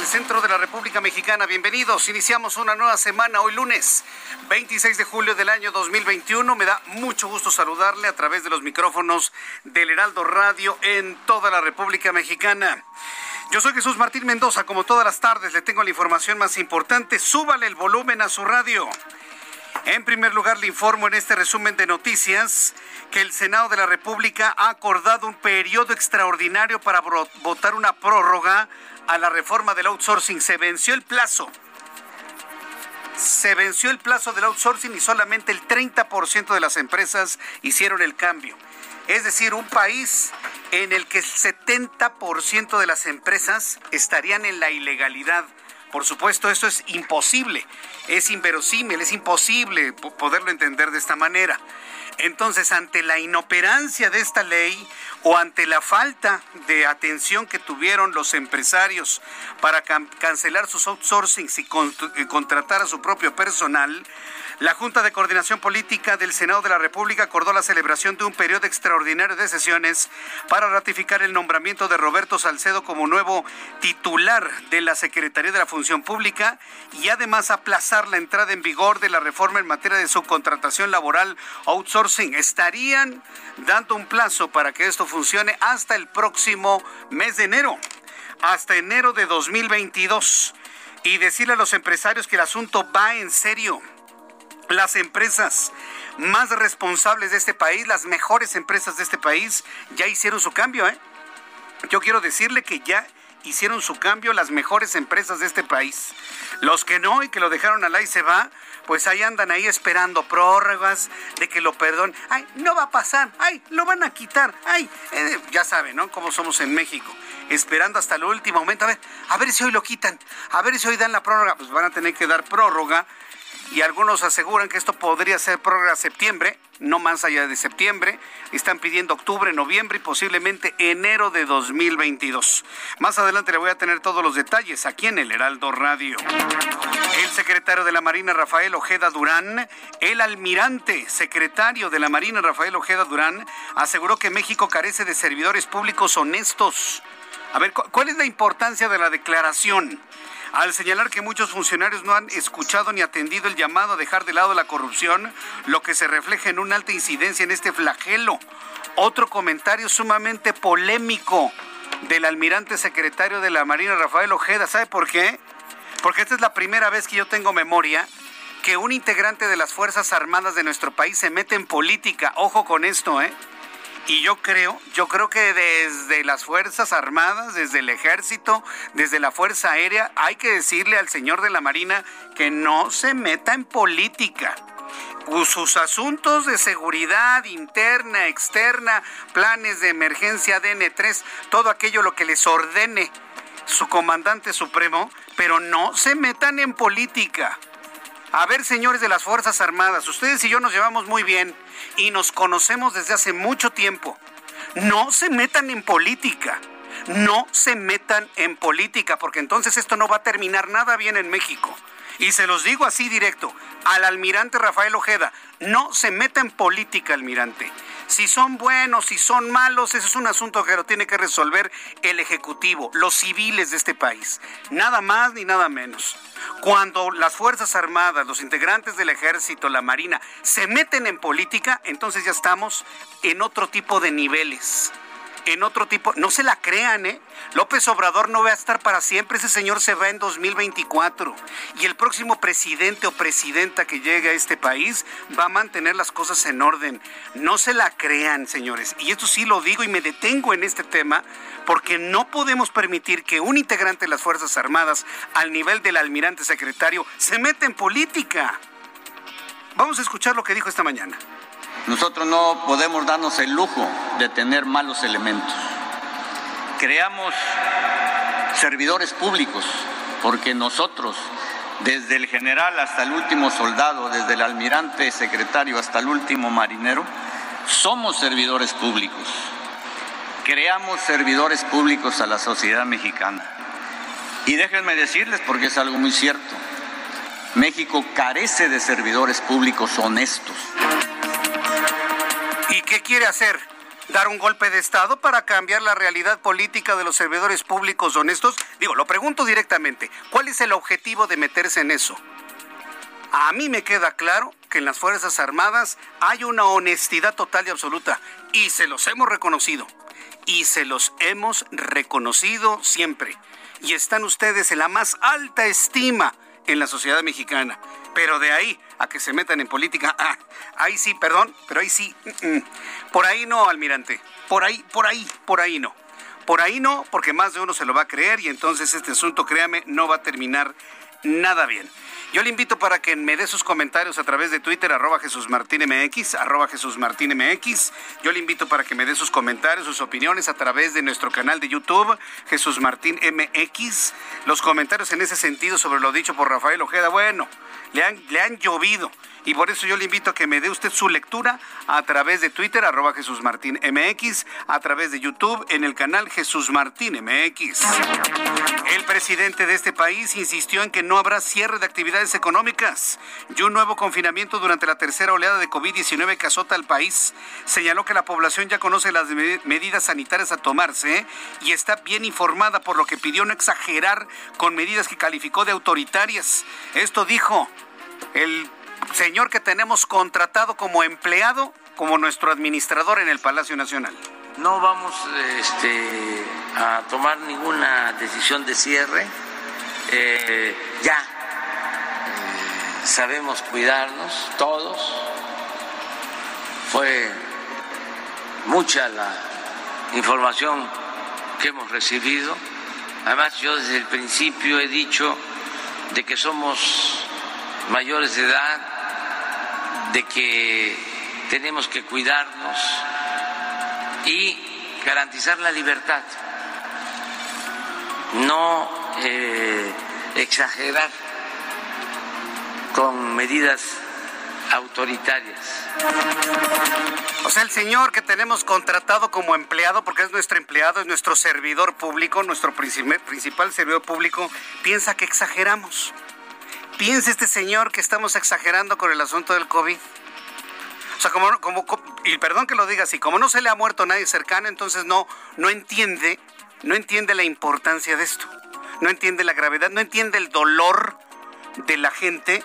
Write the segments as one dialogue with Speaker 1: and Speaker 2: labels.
Speaker 1: Del centro de la República Mexicana. Bienvenidos. Iniciamos una nueva semana hoy lunes, 26 de julio del año 2021. Me da mucho gusto saludarle a través de los micrófonos del Heraldo Radio en toda la República Mexicana. Yo soy Jesús Martín Mendoza. Como todas las tardes, le tengo la información más importante. Súbale el volumen a su radio. En primer lugar, le informo en este resumen de noticias que el Senado de la República ha acordado un periodo extraordinario para votar una prórroga a la reforma del outsourcing. Se venció el plazo. Se venció el plazo del outsourcing y solamente el 30% de las empresas hicieron el cambio. Es decir, un país en el que el 70% de las empresas estarían en la ilegalidad. Por supuesto, esto es imposible, es inverosímil, es imposible po- poderlo entender de esta manera. Entonces, ante la inoperancia de esta ley o ante la falta de atención que tuvieron los empresarios para can- cancelar sus outsourcings y y contratar a su propio personal, la Junta de Coordinación Política del Senado de la República acordó la celebración de un periodo extraordinario de sesiones para ratificar el nombramiento de Roberto Salcedo como nuevo titular de la Secretaría de la Función Pública y además aplazar la entrada en vigor de la reforma en materia de subcontratación laboral outsourcing. Estarían dando un plazo para que esto funcione hasta el próximo mes de enero, hasta enero de 2022. Y decirle a los empresarios que el asunto va en serio las empresas más responsables de este país, las mejores empresas de este país, ya hicieron su cambio, ¿eh? Yo quiero decirle que ya hicieron su cambio las mejores empresas de este país. Los que no y que lo dejaron al ahí se va, pues ahí andan ahí esperando prórrogas de que lo perdonen. Ay, no va a pasar. Ay, lo van a quitar. Ay, eh, ya saben, ¿no? Cómo somos en México. Esperando hasta el último momento. A ver, a ver si hoy lo quitan. A ver si hoy dan la prórroga. Pues van a tener que dar prórroga y algunos aseguran que esto podría ser prórroga septiembre, no más allá de septiembre. Están pidiendo octubre, noviembre y posiblemente enero de 2022. Más adelante le voy a tener todos los detalles aquí en el Heraldo Radio. El secretario de la Marina, Rafael Ojeda Durán, el almirante secretario de la Marina, Rafael Ojeda Durán, aseguró que México carece de servidores públicos honestos. A ver, ¿cu- ¿cuál es la importancia de la declaración? Al señalar que muchos funcionarios no han escuchado ni atendido el llamado a dejar de lado la corrupción, lo que se refleja en una alta incidencia en este flagelo. Otro comentario sumamente polémico del almirante secretario de la Marina, Rafael Ojeda. ¿Sabe por qué? Porque esta es la primera vez que yo tengo memoria que un integrante de las Fuerzas Armadas de nuestro país se mete en política. Ojo con esto, ¿eh? Y yo creo, yo creo que desde las Fuerzas Armadas, desde el Ejército, desde la Fuerza Aérea, hay que decirle al señor de la Marina que no se meta en política. Sus asuntos de seguridad interna, externa, planes de emergencia DN3, todo aquello lo que les ordene su comandante supremo, pero no se metan en política. A ver, señores de las Fuerzas Armadas, ustedes y yo nos llevamos muy bien y nos conocemos desde hace mucho tiempo. No se metan en política. No se metan en política, porque entonces esto no va a terminar nada bien en México. Y se los digo así directo, al almirante Rafael Ojeda, no se meta en política, almirante. Si son buenos, si son malos, ese es un asunto que lo tiene que resolver el Ejecutivo, los civiles de este país. Nada más ni nada menos. Cuando las Fuerzas Armadas, los integrantes del Ejército, la Marina, se meten en política, entonces ya estamos en otro tipo de niveles en otro tipo, no se la crean, ¿eh? López Obrador no va a estar para siempre, ese señor se va en 2024 y el próximo presidente o presidenta que llegue a este país va a mantener las cosas en orden. No se la crean, señores. Y esto sí lo digo y me detengo en este tema porque no podemos permitir que un integrante de las Fuerzas Armadas al nivel del almirante secretario se meta en política. Vamos a escuchar lo que dijo esta mañana.
Speaker 2: Nosotros no podemos darnos el lujo de tener malos elementos. Creamos servidores públicos porque nosotros, desde el general hasta el último soldado, desde el almirante secretario hasta el último marinero, somos servidores públicos. Creamos servidores públicos a la sociedad mexicana. Y déjenme decirles, porque es algo muy cierto, México carece de servidores públicos honestos.
Speaker 1: ¿Y qué quiere hacer? ¿Dar un golpe de Estado para cambiar la realidad política de los servidores públicos honestos? Digo, lo pregunto directamente. ¿Cuál es el objetivo de meterse en eso? A mí me queda claro que en las Fuerzas Armadas hay una honestidad total y absoluta. Y se los hemos reconocido. Y se los hemos reconocido siempre. Y están ustedes en la más alta estima en la sociedad mexicana. Pero de ahí a que se metan en política, ah, ahí sí, perdón, pero ahí sí. Por ahí no, almirante. Por ahí, por ahí, por ahí no. Por ahí no, porque más de uno se lo va a creer y entonces este asunto, créame, no va a terminar nada bien. Yo le invito para que me dé sus comentarios a través de Twitter, arroba Jesús Martín arroba Jesús Martín MX. Yo le invito para que me dé sus comentarios, sus opiniones a través de nuestro canal de YouTube, Jesús Martín MX. Los comentarios en ese sentido sobre lo dicho por Rafael Ojeda, bueno, le han, le han llovido. Y por eso yo le invito a que me dé usted su lectura a través de Twitter, arroba Jesús Martín MX, a través de YouTube en el canal Jesús Martín MX. El presidente de este país insistió en que no habrá cierre de actividades económicas y un nuevo confinamiento durante la tercera oleada de COVID-19 que azota al país. Señaló que la población ya conoce las medidas sanitarias a tomarse y está bien informada, por lo que pidió no exagerar con medidas que calificó de autoritarias. Esto dijo el señor que tenemos contratado como empleado, como nuestro administrador en el Palacio Nacional.
Speaker 3: No vamos este, a tomar ninguna decisión de cierre. Eh, ya eh, sabemos cuidarnos todos. Fue mucha la información que hemos recibido. Además, yo desde el principio he dicho de que somos mayores de edad, de que tenemos que cuidarnos y garantizar la libertad, no eh, exagerar con medidas autoritarias.
Speaker 1: O sea, el señor que tenemos contratado como empleado, porque es nuestro empleado, es nuestro servidor público, nuestro principal servidor público, piensa que exageramos piensa este señor que estamos exagerando con el asunto del COVID. O sea, como, como, y perdón que lo diga así, como no se le ha muerto nadie cercano, entonces no, no entiende, no entiende la importancia de esto. No entiende la gravedad, no entiende el dolor de la gente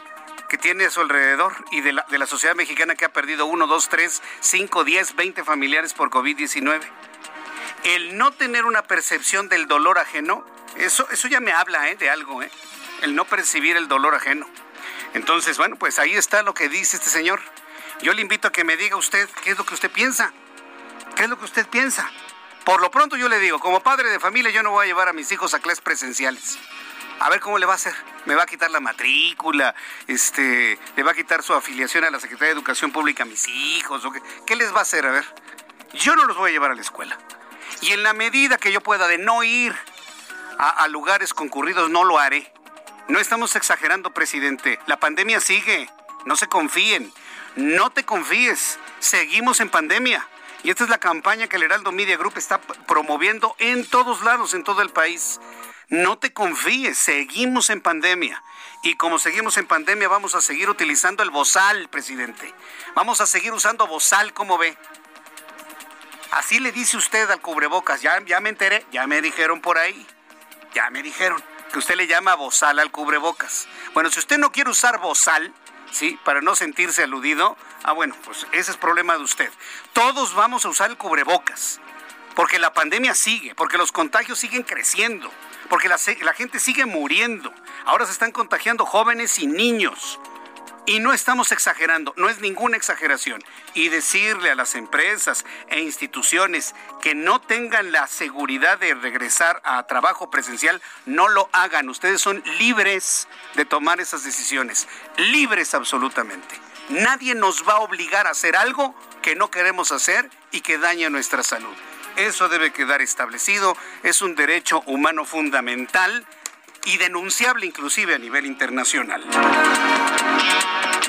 Speaker 1: que tiene a su alrededor y de la, de la sociedad mexicana que ha perdido 1, 2, 3, 5, 10, 20 familiares por COVID-19. El no tener una percepción del dolor ajeno, eso, eso ya me habla ¿eh? de algo. ¿eh? El no percibir el dolor ajeno. Entonces, bueno, pues ahí está lo que dice este señor. Yo le invito a que me diga usted qué es lo que usted piensa. ¿Qué es lo que usted piensa? Por lo pronto yo le digo, como padre de familia yo no voy a llevar a mis hijos a clases presenciales. A ver cómo le va a hacer. Me va a quitar la matrícula, este, le va a quitar su afiliación a la Secretaría de Educación Pública a mis hijos. ¿o qué? ¿Qué les va a hacer? A ver, yo no los voy a llevar a la escuela. Y en la medida que yo pueda de no ir a lugares concurridos, no lo haré. No estamos exagerando, presidente. La pandemia sigue. No se confíen. No te confíes. Seguimos en pandemia. Y esta es la campaña que el Heraldo Media Group está promoviendo en todos lados, en todo el país. No te confíes, seguimos en pandemia. Y como seguimos en pandemia, vamos a seguir utilizando el bozal, presidente. Vamos a seguir usando bozal, como ve. Así le dice usted al cubrebocas. Ya, ya me enteré, ya me dijeron por ahí. Ya me dijeron que usted le llama bozal al cubrebocas. Bueno, si usted no quiere usar bozal, ¿sí? Para no sentirse aludido, ah, bueno, pues ese es problema de usted. Todos vamos a usar el cubrebocas, porque la pandemia sigue, porque los contagios siguen creciendo, porque la, la gente sigue muriendo. Ahora se están contagiando jóvenes y niños. Y no estamos exagerando, no es ninguna exageración. Y decirle a las empresas e instituciones que no tengan la seguridad de regresar a trabajo presencial, no lo hagan. Ustedes son libres de tomar esas decisiones, libres absolutamente. Nadie nos va a obligar a hacer algo que no queremos hacer y que daña nuestra salud. Eso debe quedar establecido, es un derecho humano fundamental y denunciable inclusive a nivel internacional.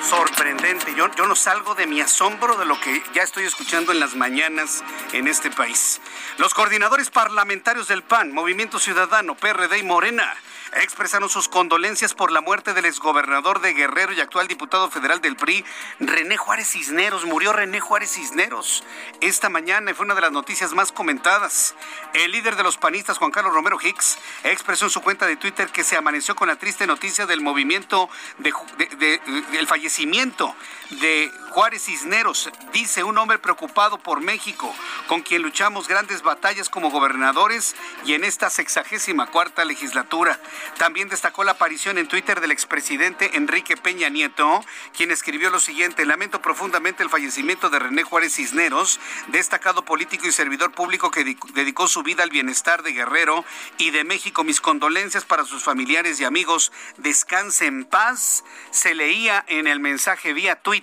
Speaker 1: Sorprendente, yo, yo no salgo de mi asombro de lo que ya estoy escuchando en las mañanas en este país. Los coordinadores parlamentarios del PAN, Movimiento Ciudadano, PRD y Morena expresaron sus condolencias por la muerte del exgobernador de Guerrero y actual diputado federal del PRI, René Juárez Cisneros. Murió René Juárez Cisneros esta mañana fue una de las noticias más comentadas. El líder de los panistas, Juan Carlos Romero Hicks, expresó en su cuenta de Twitter que se amaneció con la triste noticia del movimiento del fallecimiento de Juárez Cisneros. Dice un hombre preocupado por México, con quien luchamos grandes batallas como gobernadores y en esta sexagésima cuarta legislatura. También destacó la aparición en Twitter del expresidente Enrique Peña Nieto, quien escribió lo siguiente, lamento profundamente el fallecimiento de René Juárez Cisneros, destacado político y servidor público que dedicó su vida al bienestar de Guerrero y de México. Mis condolencias para sus familiares y amigos. Descanse en paz. Se leía en el mensaje vía Twitter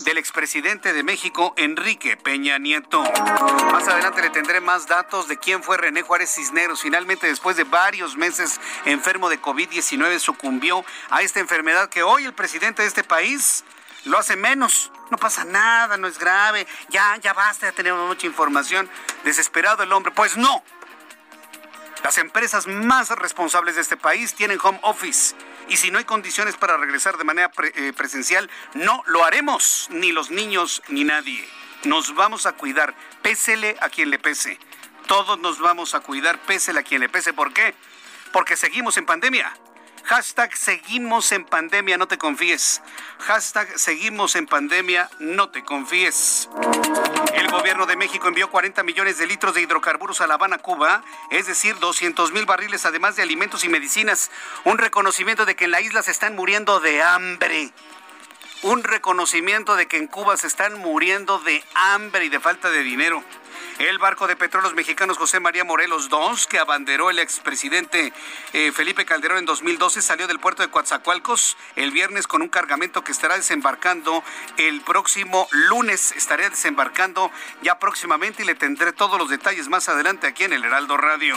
Speaker 1: del expresidente de México, Enrique Peña Nieto. Más adelante le tendré más datos de quién fue René Juárez Cisneros. Finalmente, después de varios meses enfermo de COVID-19, sucumbió a esta enfermedad que hoy el presidente de este país lo hace menos. No pasa nada, no es grave. Ya, ya basta, ya tenemos mucha información. Desesperado el hombre. Pues no. Las empresas más responsables de este país tienen home office y si no hay condiciones para regresar de manera eh, presencial, no lo haremos, ni los niños ni nadie. Nos vamos a cuidar, pésele a quien le pese. Todos nos vamos a cuidar, pésele a quien le pese. ¿Por qué? Porque seguimos en pandemia. Hashtag seguimos en pandemia, no te confíes. Hashtag seguimos en pandemia, no te confíes. El gobierno de México envió 40 millones de litros de hidrocarburos a La Habana, Cuba, es decir, 200 mil barriles además de alimentos y medicinas. Un reconocimiento de que en la isla se están muriendo de hambre un reconocimiento de que en Cuba se están muriendo de hambre y de falta de dinero. El barco de petróleos mexicanos José María Morelos II, que abanderó el expresidente eh, Felipe Calderón en 2012, salió del puerto de Coatzacoalcos el viernes con un cargamento que estará desembarcando el próximo lunes. Estaré desembarcando ya próximamente y le tendré todos los detalles más adelante aquí en el Heraldo Radio.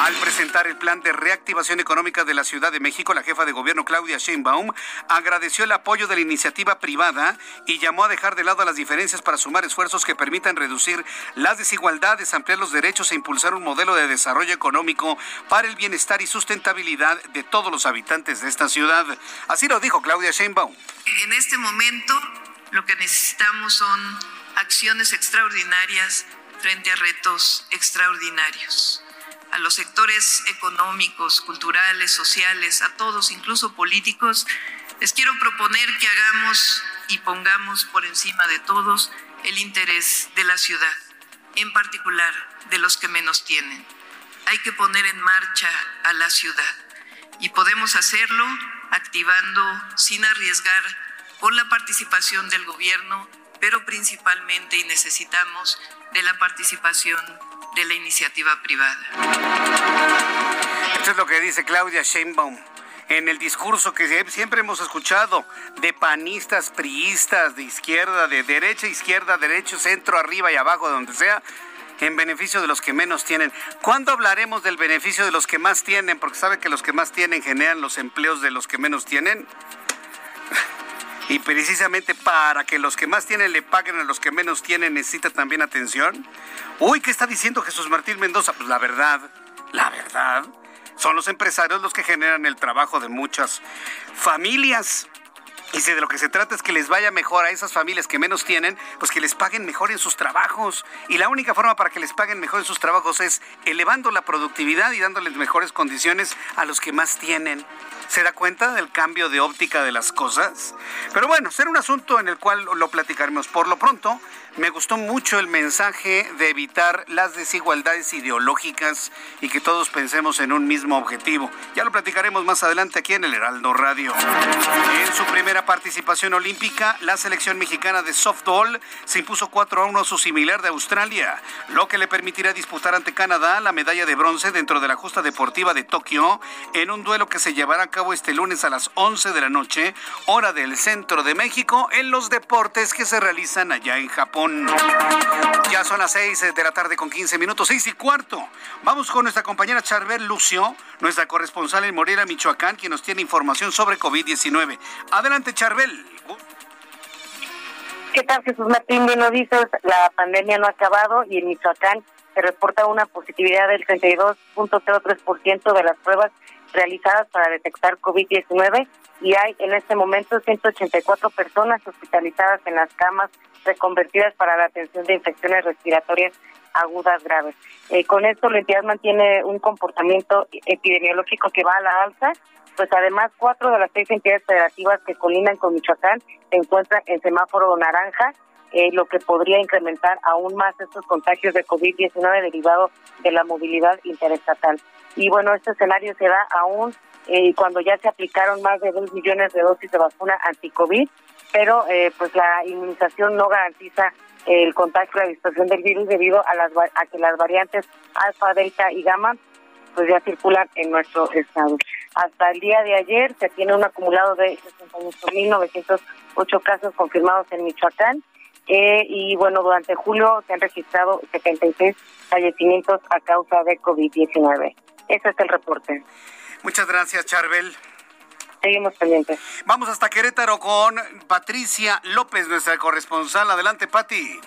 Speaker 1: Al presentar el plan de reactivación económica de la Ciudad de México, la jefa de gobierno Claudia Sheinbaum agradeció el apoyo de la iniciativa privada y llamó a dejar de lado las diferencias para sumar esfuerzos que permitan reducir la las desigualdades, ampliar los derechos e impulsar un modelo de desarrollo económico para el bienestar y sustentabilidad de todos los habitantes de esta ciudad. Así lo dijo Claudia Sheinbaum.
Speaker 4: En este momento lo que necesitamos son acciones extraordinarias frente a retos extraordinarios. A los sectores económicos, culturales, sociales, a todos, incluso políticos, les quiero proponer que hagamos y pongamos por encima de todos el interés de la ciudad en particular de los que menos tienen. Hay que poner en marcha a la ciudad y podemos hacerlo activando sin arriesgar con la participación del gobierno, pero principalmente y necesitamos de la participación de la iniciativa privada.
Speaker 1: Esto es lo que dice Claudia Sheinbaum en el discurso que siempre hemos escuchado de panistas, priistas, de izquierda, de derecha, izquierda, derecho, centro, arriba y abajo, donde sea, en beneficio de los que menos tienen. ¿Cuándo hablaremos del beneficio de los que más tienen? Porque sabe que los que más tienen generan los empleos de los que menos tienen. Y precisamente para que los que más tienen le paguen a los que menos tienen, necesita también atención. Uy, ¿qué está diciendo Jesús Martín Mendoza? Pues la verdad, la verdad son los empresarios los que generan el trabajo de muchas familias. Y si de lo que se trata es que les vaya mejor a esas familias que menos tienen, pues que les paguen mejor en sus trabajos. Y la única forma para que les paguen mejor en sus trabajos es elevando la productividad y dándoles mejores condiciones a los que más tienen. ¿Se da cuenta del cambio de óptica de las cosas? Pero bueno, será un asunto en el cual lo platicaremos. Por lo pronto, me gustó mucho el mensaje de evitar las desigualdades ideológicas y que todos pensemos en un mismo objetivo. Ya lo platicaremos más adelante aquí en el Heraldo Radio. En su primera participación olímpica, la selección mexicana de softball se impuso 4 a 1 a su similar de Australia, lo que le permitirá disputar ante Canadá la medalla de bronce dentro de la justa deportiva de Tokio en un duelo que se llevará a cabo este lunes a las 11 de la noche, hora del centro de México, en los deportes que se realizan allá en Japón. Ya son las 6 de la tarde con 15 minutos, 6 y cuarto. Vamos con nuestra compañera Charbel Lucio, nuestra corresponsal en Morelia, Michoacán, quien nos tiene información sobre COVID-19. Adelante, Charbel.
Speaker 5: ¿Qué tal, Jesús Martín? Bueno, dices, la pandemia no ha acabado y en Michoacán se reporta una positividad del 32.03% de las pruebas realizadas para detectar COVID-19 y hay en este momento 184 personas hospitalizadas en las camas reconvertidas para la atención de infecciones respiratorias agudas graves. Eh, con esto la entidad mantiene un comportamiento epidemiológico que va a la alza, pues además cuatro de las seis entidades federativas que colindan con Michoacán se encuentran en semáforo naranja, eh, lo que podría incrementar aún más estos contagios de COVID-19 derivado de la movilidad interestatal. Y bueno, este escenario se da aún eh, cuando ya se aplicaron más de dos millones de dosis de vacuna anti-COVID, pero eh, pues la inmunización no garantiza el contagio y la dispersión del virus debido a, las, a que las variantes alfa, delta y gamma pues ya circulan en nuestro estado. Hasta el día de ayer se tiene un acumulado de 68.908 casos confirmados en Michoacán eh, y bueno, durante julio se han registrado 76 fallecimientos a causa de COVID-19. Ese es el reporte.
Speaker 1: Muchas gracias, Charbel.
Speaker 5: Seguimos pendientes.
Speaker 1: Vamos hasta Querétaro con Patricia López, nuestra corresponsal. Adelante, Pati.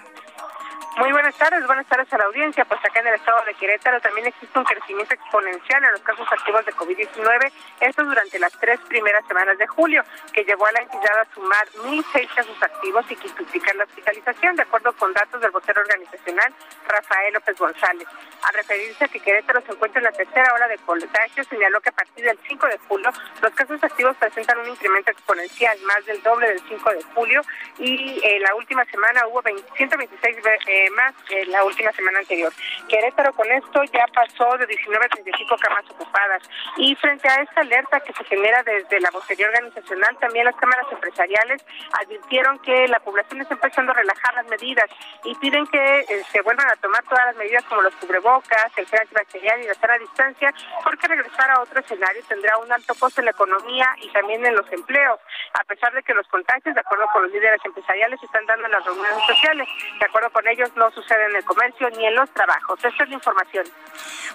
Speaker 6: Muy buenas tardes, buenas tardes a la audiencia. Pues acá en el estado de Querétaro también existe un crecimiento exponencial en los casos activos de COVID-19, esto durante las tres primeras semanas de julio, que llevó a la entidad a sumar 1.006 casos activos y quintuplicar la hospitalización, de acuerdo con datos del vocero organizacional Rafael López González. Al referirse a que Querétaro se encuentra en la tercera hora de contagio, señaló que a partir del 5 de julio los casos activos presentan un incremento exponencial, más del doble del 5 de julio, y en la última semana hubo 126 eh, más que la última semana anterior. Querétaro con esto ya pasó de 19 a 35 camas ocupadas. Y frente a esta alerta que se genera desde la vocería organizacional, también las cámaras empresariales advirtieron que la población está empezando a relajar las medidas y piden que eh, se vuelvan a tomar todas las medidas como los cubrebocas, el gel antibacterial y la sana distancia, porque regresar a otro escenario tendrá un alto costo en la economía y también en los empleos, a pesar de que los contagios, de acuerdo con los líderes empresariales, están dando en las reuniones sociales. De acuerdo con ellos, no sucede en el comercio ni en los trabajos. Esta es la información.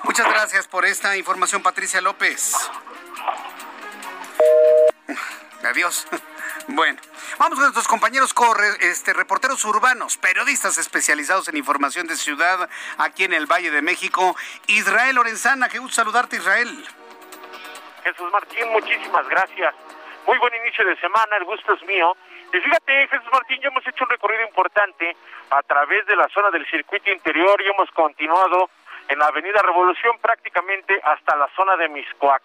Speaker 1: Muchas gracias por esta información, Patricia López. Adiós. Bueno, vamos con nuestros compañeros corre, este, reporteros urbanos, periodistas especializados en información de ciudad aquí en el Valle de México. Israel Lorenzana, qué gusto saludarte, Israel.
Speaker 7: Jesús Martín, muchísimas gracias. Muy buen inicio de semana, el gusto es mío. Y fíjate, Jesús Martín, ya hemos hecho un recorrido importante a través de la zona del circuito interior y hemos continuado en la Avenida Revolución prácticamente hasta la zona de Miscoac.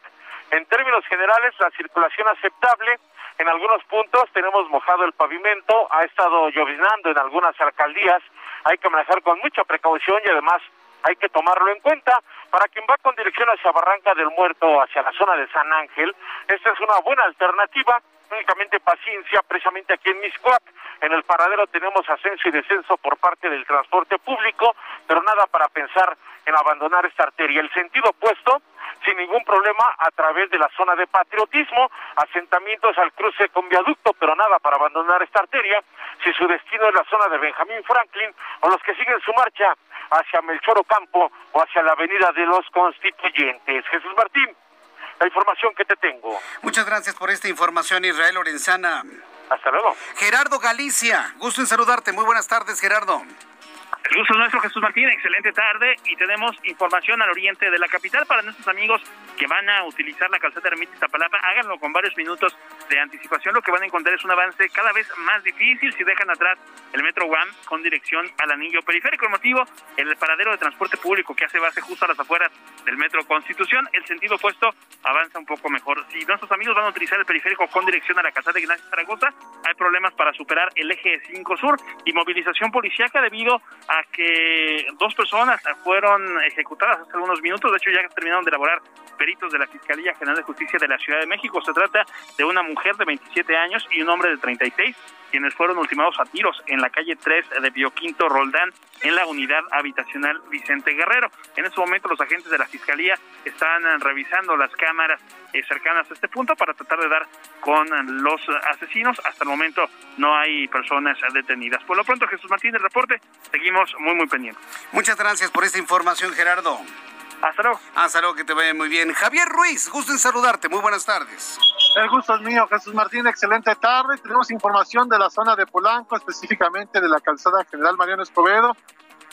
Speaker 7: En términos generales, la circulación aceptable. En algunos puntos tenemos mojado el pavimento, ha estado llovinando en algunas alcaldías. Hay que manejar con mucha precaución y además hay que tomarlo en cuenta. Para quien va con dirección hacia Barranca del Muerto, hacia la zona de San Ángel, esta es una buena alternativa únicamente paciencia, precisamente aquí en Miscoac. En el paradero tenemos ascenso y descenso por parte del transporte público, pero nada para pensar en abandonar esta arteria. El sentido opuesto, sin ningún problema, a través de la zona de patriotismo, asentamientos al cruce con viaducto, pero nada para abandonar esta arteria. Si su destino es la zona de Benjamín Franklin o los que siguen su marcha hacia Melchor Ocampo o hacia la avenida de los Constituyentes. Jesús Martín, la información que te tengo.
Speaker 1: Muchas gracias por esta información, Israel Lorenzana.
Speaker 7: Hasta luego.
Speaker 1: Gerardo Galicia, gusto en saludarte. Muy buenas tardes, Gerardo.
Speaker 8: El gusto es nuestro, Jesús Martín. Excelente tarde y tenemos información al oriente de la capital para nuestros amigos que van a utilizar la calzada Ermita Iztapalapa. Háganlo con varios minutos de anticipación, lo que van a encontrar es un avance cada vez más difícil si dejan atrás el Metro One con dirección al anillo periférico. El motivo, el paradero de transporte público que hace base justo a las afueras del Metro Constitución, el sentido opuesto avanza un poco mejor. Si nuestros amigos van a utilizar el periférico con dirección a la casa de Ignacio Zaragoza, hay problemas para superar el eje 5 Sur y movilización policíaca debido a que dos personas fueron ejecutadas hace algunos minutos. De hecho, ya terminaron de elaborar peritos de la Fiscalía General de Justicia de la Ciudad de México. Se trata de una mujer de 27 años y un hombre de 36 quienes fueron ultimados a tiros en la calle 3 de Bioquinto Roldán, en la unidad habitacional Vicente Guerrero. En este momento los agentes de la Fiscalía están revisando las cámaras eh, cercanas a este punto para tratar de dar con los asesinos. Hasta el momento no hay personas detenidas. Por lo pronto, Jesús Martínez, reporte, seguimos muy, muy pendientes.
Speaker 1: Muchas gracias por esta información, Gerardo.
Speaker 8: Hasta luego.
Speaker 1: Hasta luego, que te vaya muy bien. Javier Ruiz, gusto en saludarte. Muy buenas tardes.
Speaker 9: El gusto es mío, Jesús Martín. Excelente tarde. Tenemos información de la zona de Polanco, específicamente de la calzada General Mariano Escobedo,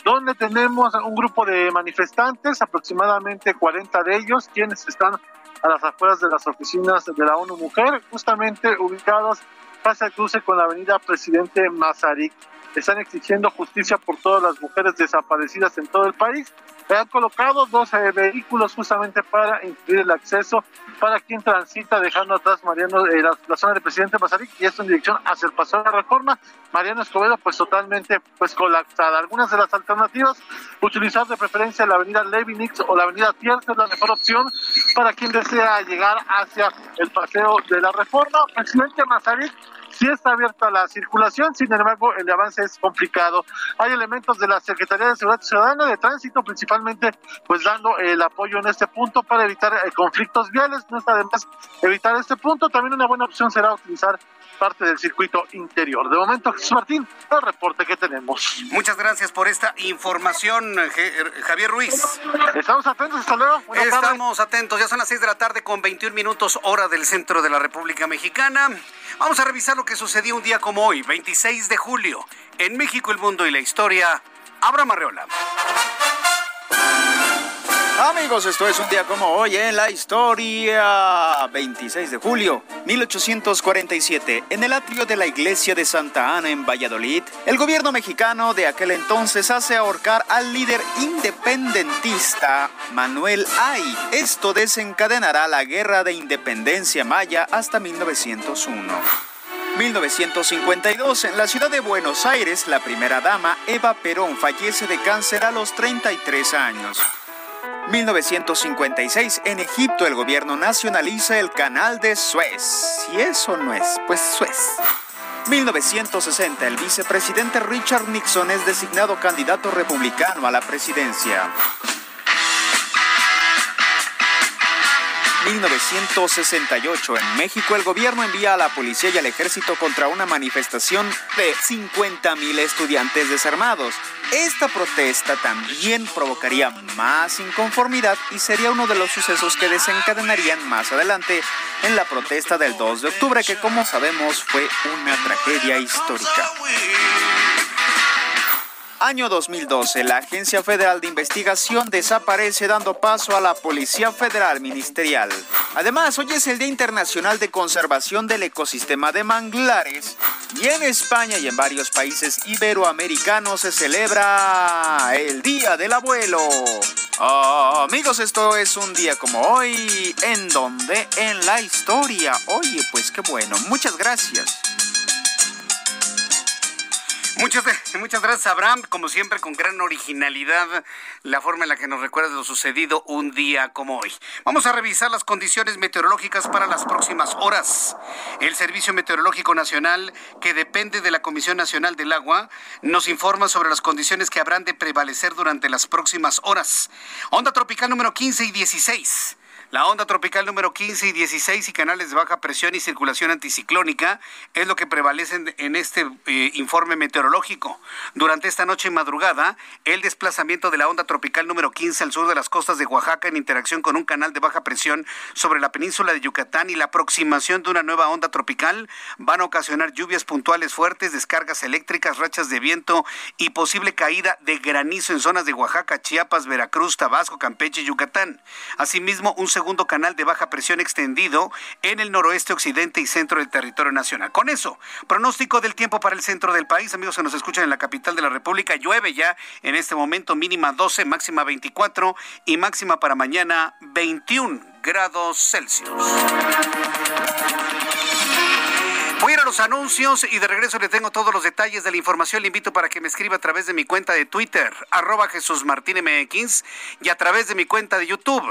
Speaker 9: donde tenemos un grupo de manifestantes, aproximadamente 40 de ellos, quienes están a las afueras de las oficinas de la ONU Mujer, justamente ubicados casi al cruce con la avenida Presidente Mazarik. Están exigiendo justicia por todas las mujeres desaparecidas en todo el país han colocado dos vehículos justamente para impedir el acceso para quien transita dejando atrás Mariano eh, la, zona del presidente Mazarik y esto en dirección hacia el paso de la reforma. Mariano Escobedo pues totalmente pues colapsada. Algunas de las alternativas, utilizar de preferencia la avenida Levinix o la avenida Tierce es la mejor opción para quien desea llegar hacia el paseo de la reforma. Presidente Mazarik Sí está abierta la circulación, sin embargo, el avance es complicado. Hay elementos de la Secretaría de Seguridad Ciudadana de Tránsito, principalmente, pues dando el apoyo en este punto para evitar eh, conflictos viales. No está de más evitar este punto. También una buena opción será utilizar parte del circuito interior. De momento, Jesús Martín, el reporte que tenemos.
Speaker 1: Muchas gracias por esta información, Javier Ruiz.
Speaker 9: Estamos atentos, hasta luego.
Speaker 1: Estamos atentos, ya son las 6 de la tarde con 21 minutos hora del centro de la República Mexicana. Vamos a revisar lo que sucedió un día como hoy, 26 de julio, en México, el mundo y la historia. Abra Marreola.
Speaker 10: Amigos, esto es un día como hoy en la historia. 26 de julio, 1847, en el atrio de la iglesia de Santa Ana en Valladolid, el gobierno mexicano de aquel entonces hace ahorcar al líder independentista Manuel Ay. Esto desencadenará la guerra de independencia maya hasta 1901. 1952, en la ciudad de Buenos Aires, la primera dama Eva Perón fallece de cáncer a los 33 años. 1956, en Egipto el gobierno nacionaliza el canal de Suez. Si eso no es, pues Suez. 1960, el vicepresidente Richard Nixon es designado candidato republicano a la presidencia. 1968, en México, el gobierno envía a la policía y al ejército contra una manifestación de 50.000 estudiantes desarmados. Esta protesta también provocaría más inconformidad y sería uno de los sucesos que desencadenarían más adelante en la protesta del 2 de octubre, que como sabemos fue una tragedia histórica. Año 2012, la Agencia Federal de Investigación desaparece dando paso a la Policía Federal Ministerial. Además, hoy es el Día Internacional de Conservación del Ecosistema de Manglares y en España y en varios países iberoamericanos se celebra el Día del Abuelo. amigos, esto es un día como hoy, en donde en la historia. Oye, pues qué bueno, muchas gracias.
Speaker 1: Muchas, muchas gracias, Abraham. Como siempre, con gran originalidad, la forma en la que nos recuerda lo sucedido un día como hoy. Vamos a revisar las condiciones meteorológicas para las próximas horas. El Servicio Meteorológico Nacional, que depende de la Comisión Nacional del Agua, nos informa sobre las condiciones que habrán de prevalecer durante las próximas horas. Onda tropical número 15 y 16 la onda tropical número 15 y 16 y canales de baja presión y circulación anticiclónica es lo que prevalecen en este eh, informe meteorológico. Durante esta noche y madrugada, el desplazamiento de la onda tropical número 15 al sur de las costas de Oaxaca en interacción con un canal de baja presión sobre la península de Yucatán y la aproximación de una nueva onda tropical van a ocasionar lluvias puntuales fuertes, descargas eléctricas, rachas de viento y posible caída de granizo en zonas de Oaxaca, Chiapas, Veracruz, Tabasco, Campeche y Yucatán. Asimismo, un canal de baja presión extendido en el noroeste, occidente y centro del territorio nacional. Con eso, pronóstico del tiempo para el centro del país. Amigos que nos escuchan en la capital de la República, llueve ya en este momento, mínima 12, máxima 24 y máxima para mañana 21 grados Celsius. Voy a ir a los anuncios y de regreso le tengo todos los detalles de la información. Le invito para que me escriba a través de mi cuenta de Twitter, arroba Jesús Martín MX, y a través de mi cuenta de YouTube,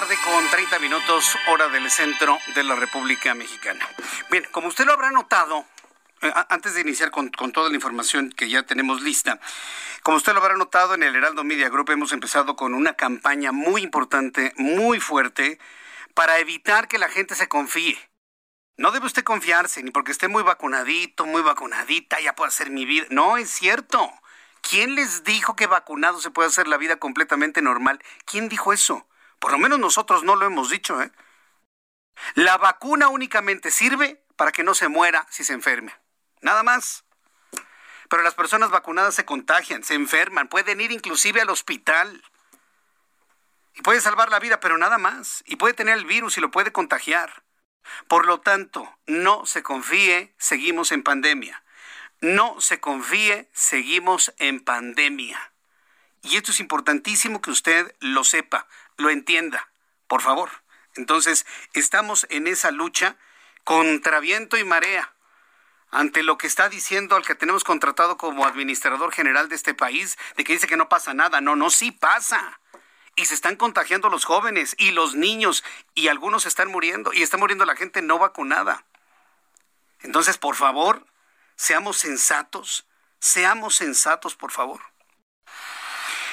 Speaker 1: Tarde con 30 minutos, hora del centro de la República Mexicana. Bien, como usted lo habrá notado, eh, antes de iniciar con, con, toda la información que ya tenemos lista, como usted lo habrá notado, en el Heraldo Media Group hemos empezado con una campaña muy importante, muy fuerte, para evitar que la gente se confíe. No debe usted confiarse, ni porque esté muy vacunadito, muy vacunadita, ya puedo hacer mi vida. No, es cierto. ¿Quién les dijo que vacunado se puede hacer la vida completamente normal? ¿Quién dijo eso? Por lo menos nosotros no lo hemos dicho, ¿eh? La vacuna únicamente sirve para que no se muera si se enferme. Nada más. Pero las personas vacunadas se contagian, se enferman, pueden ir inclusive al hospital. Y puede salvar la vida, pero nada más. Y puede tener el virus y lo puede contagiar. Por lo tanto, no se confíe, seguimos en pandemia. No se confíe, seguimos en pandemia. Y esto es importantísimo que usted lo sepa, lo entienda, por favor. Entonces, estamos en esa lucha contra viento y marea ante lo que está diciendo al que tenemos contratado como administrador general de este país, de que dice que no pasa nada. No, no, sí pasa. Y se están contagiando los jóvenes y los niños y algunos están muriendo y está muriendo la gente no vacunada. Entonces, por favor, Seamos sensatos, seamos sensatos, por favor.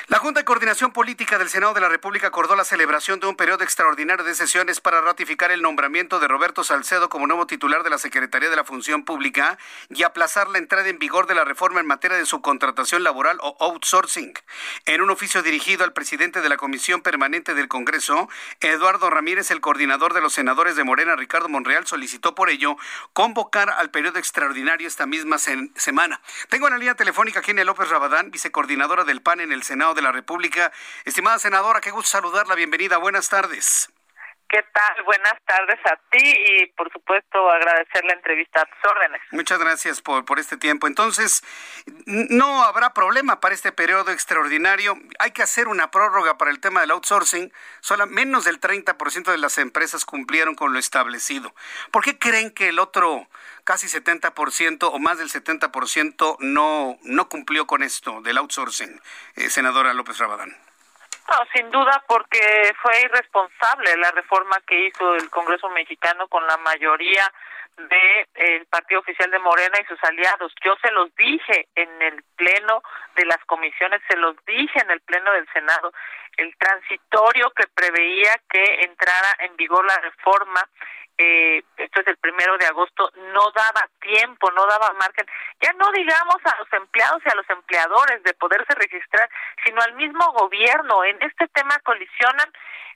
Speaker 1: La Junta de Coordinación Política del Senado de la República acordó la celebración de un periodo extraordinario de sesiones para ratificar el nombramiento de Roberto Salcedo como nuevo titular de la Secretaría de la Función Pública y aplazar la entrada en vigor de la reforma en materia de subcontratación laboral o outsourcing. En un oficio dirigido al presidente de la Comisión Permanente del Congreso, Eduardo Ramírez, el coordinador de los senadores de Morena, Ricardo Monreal, solicitó por ello convocar al periodo extraordinario esta misma semana. Tengo en la línea telefónica a López Rabadán, vicecoordinadora del PAN en el Senado de la República. Estimada senadora, qué gusto saludarla. Bienvenida. Buenas tardes.
Speaker 11: ¿Qué tal? Buenas tardes a ti y por supuesto agradecer la entrevista a tus órdenes.
Speaker 1: Muchas gracias por, por este tiempo. Entonces, no habrá problema para este periodo extraordinario. Hay que hacer una prórroga para el tema del outsourcing. Solo menos del 30% de las empresas cumplieron con lo establecido. ¿Por qué creen que el otro casi 70% o más del 70% no, no cumplió con esto del outsourcing, eh, senadora López Rabadán?
Speaker 11: No, sin duda porque fue irresponsable la reforma que hizo el Congreso mexicano con la mayoría del partido oficial de Morena y sus aliados. Yo se los dije en el pleno de las comisiones, se los dije en el pleno del Senado, el transitorio que preveía que entrara en vigor la reforma eh, esto es el primero de agosto, no daba tiempo, no daba margen, ya no digamos a los empleados y a los empleadores de poderse registrar, sino al mismo gobierno. En este tema colisionan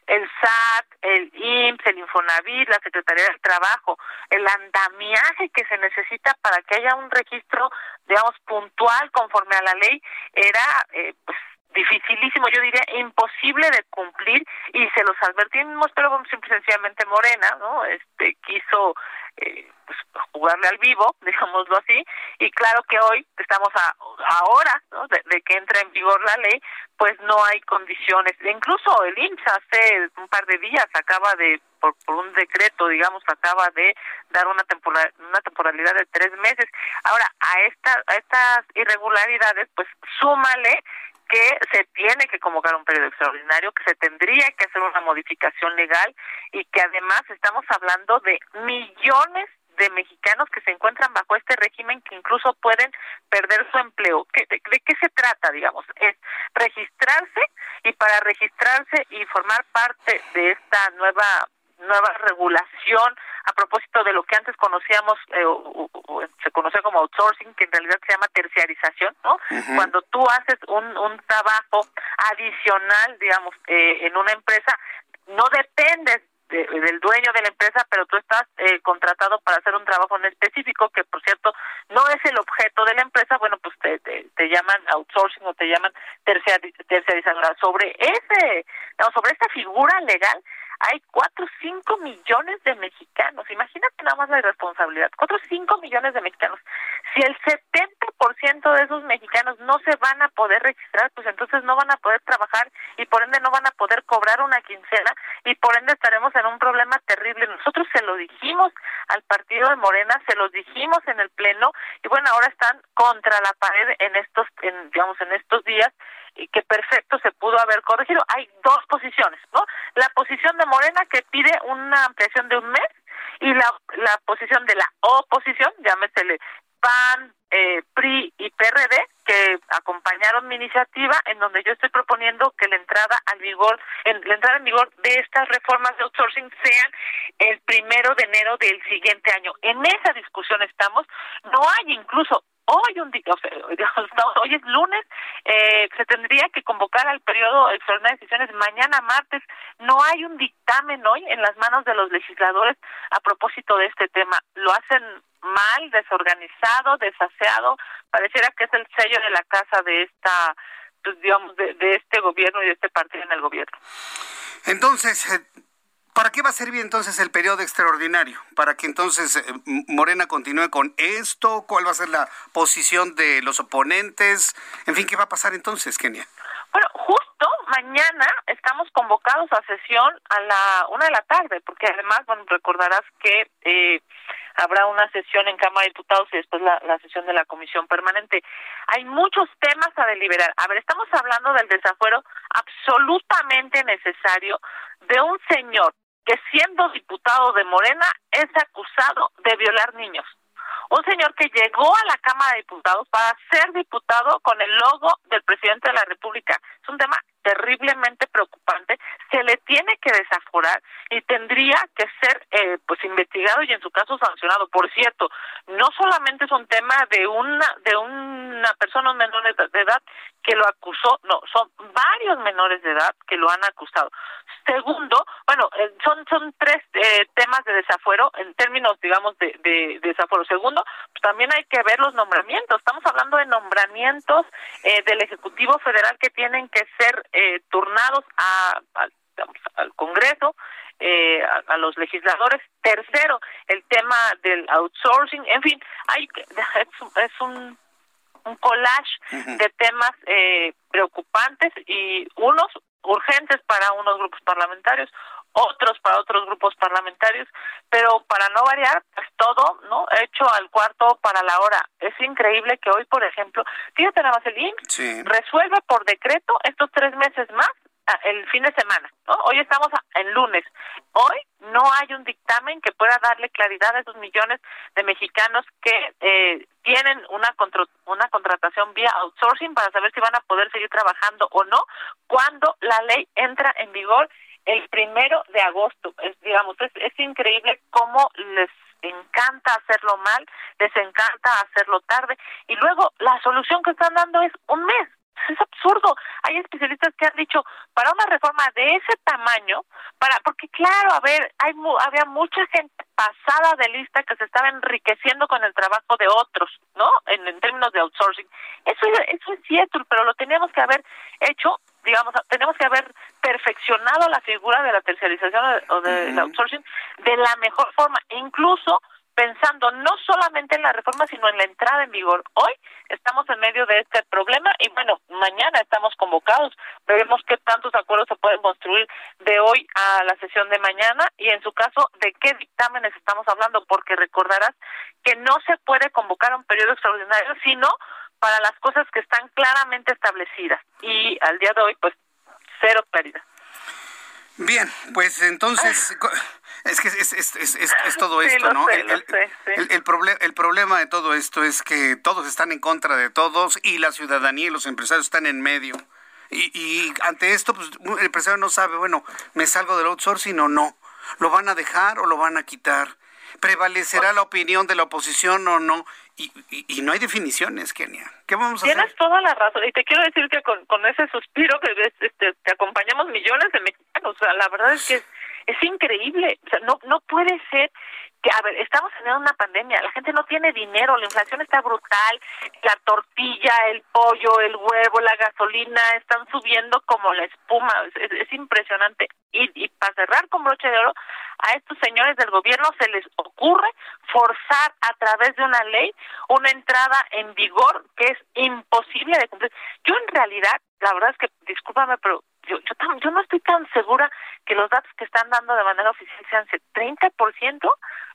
Speaker 11: el SAT, el IMSS, el Infonavit, la Secretaría del Trabajo, el andamiaje que se necesita para que haya un registro, digamos, puntual conforme a la ley, era eh, pues dificilísimo, yo diría imposible de cumplir y se los advertimos, pero sencillamente Morena, ¿no? Este quiso eh, pues, jugarle al vivo, digámoslo así, y claro que hoy estamos a, ahora ¿no? de, que entre en vigor la ley, pues no hay condiciones. Incluso el IMSS hace un par de días acaba de, por, por un decreto, digamos, acaba de dar una, temporal, una temporalidad de tres meses. Ahora, a, esta, a estas irregularidades, pues súmale que se tiene que convocar un periodo extraordinario, que se tendría que hacer una modificación legal y que además estamos hablando de millones de mexicanos que se encuentran bajo este régimen que incluso pueden perder su empleo. de, qué se trata, digamos? Es registrarse y para registrarse y formar parte de esta nueva nueva regulación a propósito de lo que antes conocíamos, eh, se conocía como outsourcing, que en realidad se llama terciarización, ¿no? Cuando tú haces un, un trabajo adicional, digamos, eh, en una empresa, no dependes del dueño de la empresa, pero tú estás eh, contratado para hacer un trabajo en específico, que por cierto no es el objeto de la empresa, bueno, pues te, te, llaman outsourcing o te llaman terciarizadora. Sobre ese, no, sobre esta figura legal hay cuatro o cinco millones de mexicanos. Imagínate nada más la irresponsabilidad. Cuatro o cinco millones de mexicanos. Si el 70% de esos mexicanos no se van a poder registrar, pues entonces no van a poder trabajar y por ende no van a poder cobrar una quincena y por ende estaremos en un problema terrible. Nosotros se lo dijimos al partido de Morena, se los dijimos en el pleno y bueno, ahora están contra la pared en estos, en, digamos, en estos días y que perfecto se pudo haber corregido. Hay dos posiciones, ¿no? La posición de Morena que pide una ampliación de un mes y la, la posición de la oposición, llámesele PAN, eh, PRI y PRD, que acompañaron mi iniciativa en donde yo estoy proponiendo que la entrada al vigor, en, la entrada en vigor de estas reformas de outsourcing sean el primero de enero del siguiente año. En esa discusión estamos. No hay incluso hoy un día, hoy es lunes, eh, se tendría que convocar al periodo extraordinario de decisiones mañana martes. No hay un dictamen hoy en las manos de los legisladores a propósito de este tema. Lo hacen mal, desorganizado, desaseado. Pareciera que es el sello de la casa de esta, pues digamos, de este gobierno y de este partido en el gobierno.
Speaker 1: Entonces, eh, ¿Para qué va a servir entonces el periodo extraordinario? ¿Para que entonces eh, Morena continúe con esto? ¿Cuál va a ser la posición de los oponentes? En fin, ¿qué va a pasar entonces, Kenia?
Speaker 11: Bueno, justo mañana estamos convocados a sesión a la una de la tarde, porque además, bueno, recordarás que eh, habrá una sesión en Cámara de Diputados y después la, la, sesión de la Comisión Permanente. Hay muchos temas a deliberar. A ver, estamos hablando del desafuero absolutamente necesario de un señor que siendo diputado de Morena es acusado de violar niños. Un señor que llegó a la Cámara de Diputados para ser diputado con el logo del presidente de la República. Es un tema terriblemente preocupante, se le tiene que desaforar y tendría que ser eh, pues investigado y en su caso sancionado. Por cierto, no solamente es un tema de una de una persona menor de edad que lo acusó, no, son varios menores de edad que lo han acusado. Segundo, bueno, eh, son son tres eh, temas de desafuero en términos, digamos, de, de, desafuero. Segundo, pues también hay que ver los nombramientos. Estamos hablando de nombramientos del Ejecutivo Federal que tienen que ser eh, turnados a, al Congreso, eh, a, los legisladores. Tercero, el tema del outsourcing. En fin, hay es, un, un collage de temas eh, preocupantes y unos urgentes para unos grupos parlamentarios, otros para otros grupos parlamentarios, pero para no variar, pues todo, ¿no? Hecho al cuarto para la hora. Es increíble que hoy, por ejemplo, fíjate nada más el IMSS resuelve por decreto estos tres meses más el fin de semana, ¿no? Hoy estamos en lunes. Hoy no hay un dictamen que pueda darle claridad a esos millones de mexicanos que eh, tienen una una contratación vía outsourcing para saber si van a poder seguir trabajando o no cuando la ley entra en vigor el primero de agosto. Es, digamos, es, es increíble cómo les encanta hacerlo mal, les encanta hacerlo tarde y luego la solución que están dando es un mes. Es absurdo. hay especialistas que han dicho, para una reforma de ese tamaño, para porque claro, a ver, hay había mucha gente pasada de lista que se estaba enriqueciendo con el trabajo de otros, ¿no? En, términos de outsourcing. Eso, eso es cierto, pero lo teníamos que haber hecho digamos, tenemos que haber perfeccionado la figura de la tercerización o del outsourcing de la mejor forma, incluso pensando no solamente en la reforma, sino en la entrada en vigor. Hoy estamos en medio de este problema y bueno, mañana estamos convocados. Veremos qué tantos acuerdos se pueden construir de hoy a la sesión de mañana y en su caso, de qué dictámenes estamos hablando, porque recordarás que no se puede convocar a un periodo extraordinario, sino para las cosas que están claramente establecidas. Y al día de hoy, pues, cero pérdida.
Speaker 1: Bien, pues entonces... Es que es, es, es, es todo esto, ¿no? el, el, el, problema de todo esto es que todos están en contra de todos y la ciudadanía y los empresarios están en medio. Y, y ante esto, pues el empresario no sabe, bueno, ¿me salgo del outsourcing o no? ¿Lo van a dejar o lo van a quitar? ¿Prevalecerá la opinión de la oposición o no? Y, y, no hay definiciones, Kenia. ¿Qué vamos a
Speaker 11: Tienes
Speaker 1: hacer?
Speaker 11: toda la razón. Y te quiero decir que con, con ese suspiro que este, te acompañamos millones de mexicanos. O sea, la verdad es que es increíble. O sea, no, no puede ser que, a ver, estamos en una pandemia, la gente no tiene dinero, la inflación está brutal, la tortilla, el pollo, el huevo, la gasolina están subiendo como la espuma, es, impresionante. Y, y para cerrar con broche de oro, a estos señores del gobierno se les ocurre forzar a través de una ley una entrada en vigor que es imposible de cumplir. Yo en realidad, la verdad es que, discúlpame, pero yo, yo, yo no estoy tan segura que los datos que están dando de manera oficial sean 30%.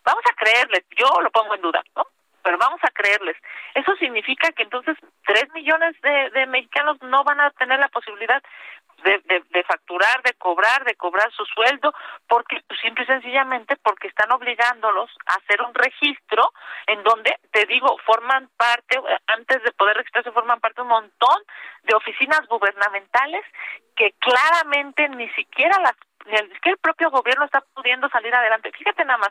Speaker 11: Vamos a creerles, yo lo pongo en duda, ¿no? Pero vamos a creerles. Eso significa que entonces 3 millones de, de mexicanos no van a tener la posibilidad de, de, facturar, de cobrar, de cobrar su sueldo, porque pues, simple y sencillamente porque están obligándolos a hacer un registro en donde, te digo, forman parte, antes de poder registrarse, forman parte un montón de oficinas gubernamentales que claramente ni siquiera las el, que el propio gobierno está pudiendo salir adelante. Fíjate nada más,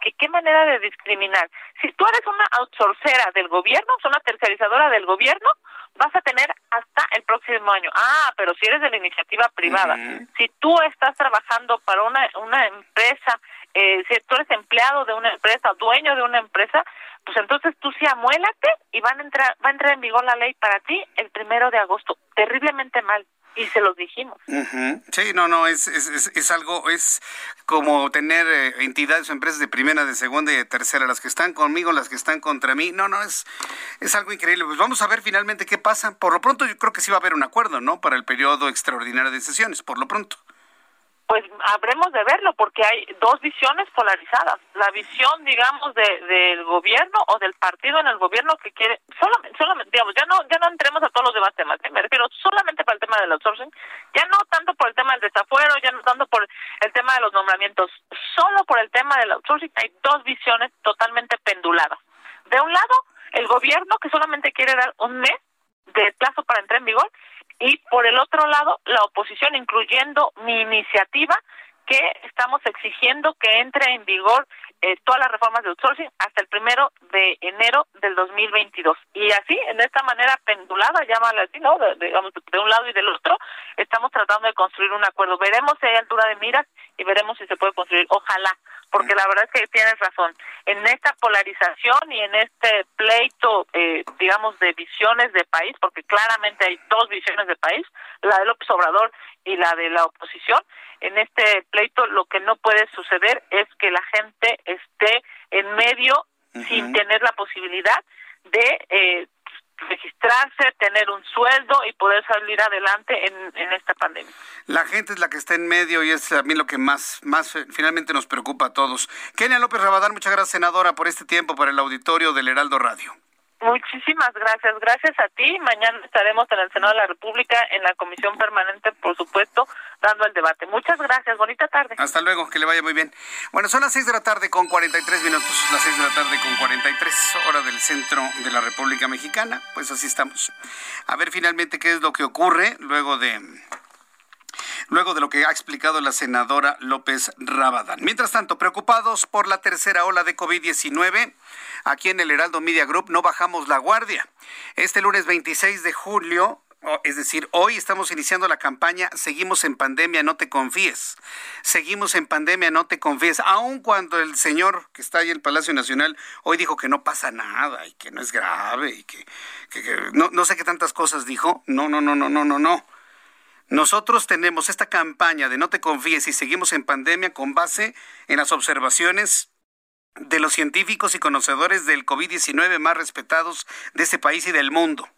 Speaker 11: que qué manera de discriminar. Si tú eres una outsourcera del gobierno, una tercerizadora del gobierno, vas a tener hasta el próximo año. Ah, pero si eres de la iniciativa privada, si tú estás trabajando para una, una empresa, eh, si tú eres empleado de una empresa, dueño de una empresa, pues entonces tú sí amuélate y van a entrar, va a entrar en vigor la ley para ti el primero de agosto. Terriblemente mal y se los dijimos.
Speaker 1: Sí, no, no, es, es, es, algo, es como tener eh, entidades o empresas de primera, de segunda y de tercera, las que están conmigo, las que están contra mí. No, no, es, es algo increíble. Pues vamos a ver finalmente qué pasa. Por lo pronto yo creo que sí va a haber un acuerdo, ¿no? Para el periodo extraordinario de sesiones, por lo pronto
Speaker 11: pues habremos de verlo porque hay dos visiones polarizadas la visión digamos de, del gobierno o del partido en el gobierno que quiere solamente solamente digamos ya no ya no entremos a todos los demás temas ¿eh? me refiero solamente para el tema del outsourcing ya no tanto por el tema del desafuero ya no tanto por el tema de los nombramientos solo por el tema del outsourcing hay dos visiones totalmente penduladas de un lado el gobierno que solamente quiere dar un mes de plazo para entrar en vigor y por el otro lado la oposición, incluyendo mi iniciativa, que estamos exigiendo que entre en vigor eh, todas las reformas de outsourcing hasta el primero de enero del 2022. Y así, en esta manera pendulada, llámala así, ¿no? De, digamos, de un lado y del otro, estamos tratando de construir un acuerdo. Veremos si hay altura de miras y veremos si se puede construir. Ojalá, porque la verdad es que tienes razón. En esta polarización y en este pleito, digamos, de visiones de país, porque claramente hay dos visiones de país, la de López Obrador y la de la oposición, en este pleito lo que no puede suceder es que la gente esté en medio sin tener la posibilidad de eh, registrarse, tener un sueldo y poder salir adelante en, esta pandemia.
Speaker 1: La gente es la que está en medio y es a mí lo que más, más finalmente nos preocupa a todos. Kenia López Rabadán, muchas gracias, senadora, por este tiempo para el auditorio del Heraldo Radio.
Speaker 11: Muchísimas gracias. Gracias a ti. Mañana estaremos en el Senado de la República, en la Comisión Permanente, por supuesto, dando el debate. Muchas gracias. Bonita tarde.
Speaker 1: Hasta luego. Que le vaya muy bien. Bueno, son las seis de la tarde con 43 minutos. Las seis de la tarde con 43, hora del centro de la República Mexicana. Pues así estamos. A ver finalmente qué es lo que ocurre luego de luego de lo que ha explicado la senadora López Rabadán. Mientras tanto, preocupados por la tercera ola de COVID-19, aquí en el Heraldo Media Group no bajamos la guardia. Este lunes 26 de julio es decir, hoy estamos iniciando la campaña Seguimos en pandemia, no te confíes. Seguimos en pandemia, no te confíes. Aun cuando el señor que está ahí en el Palacio Nacional hoy dijo que no pasa nada y que no es grave y que, no, no sé qué tantas cosas dijo. No, no, no, no, no, no, no. Nosotros tenemos esta campaña de no te confíes y seguimos en pandemia con base en las observaciones de los científicos y conocedores del COVID-19 más respetados de este país y del mundo.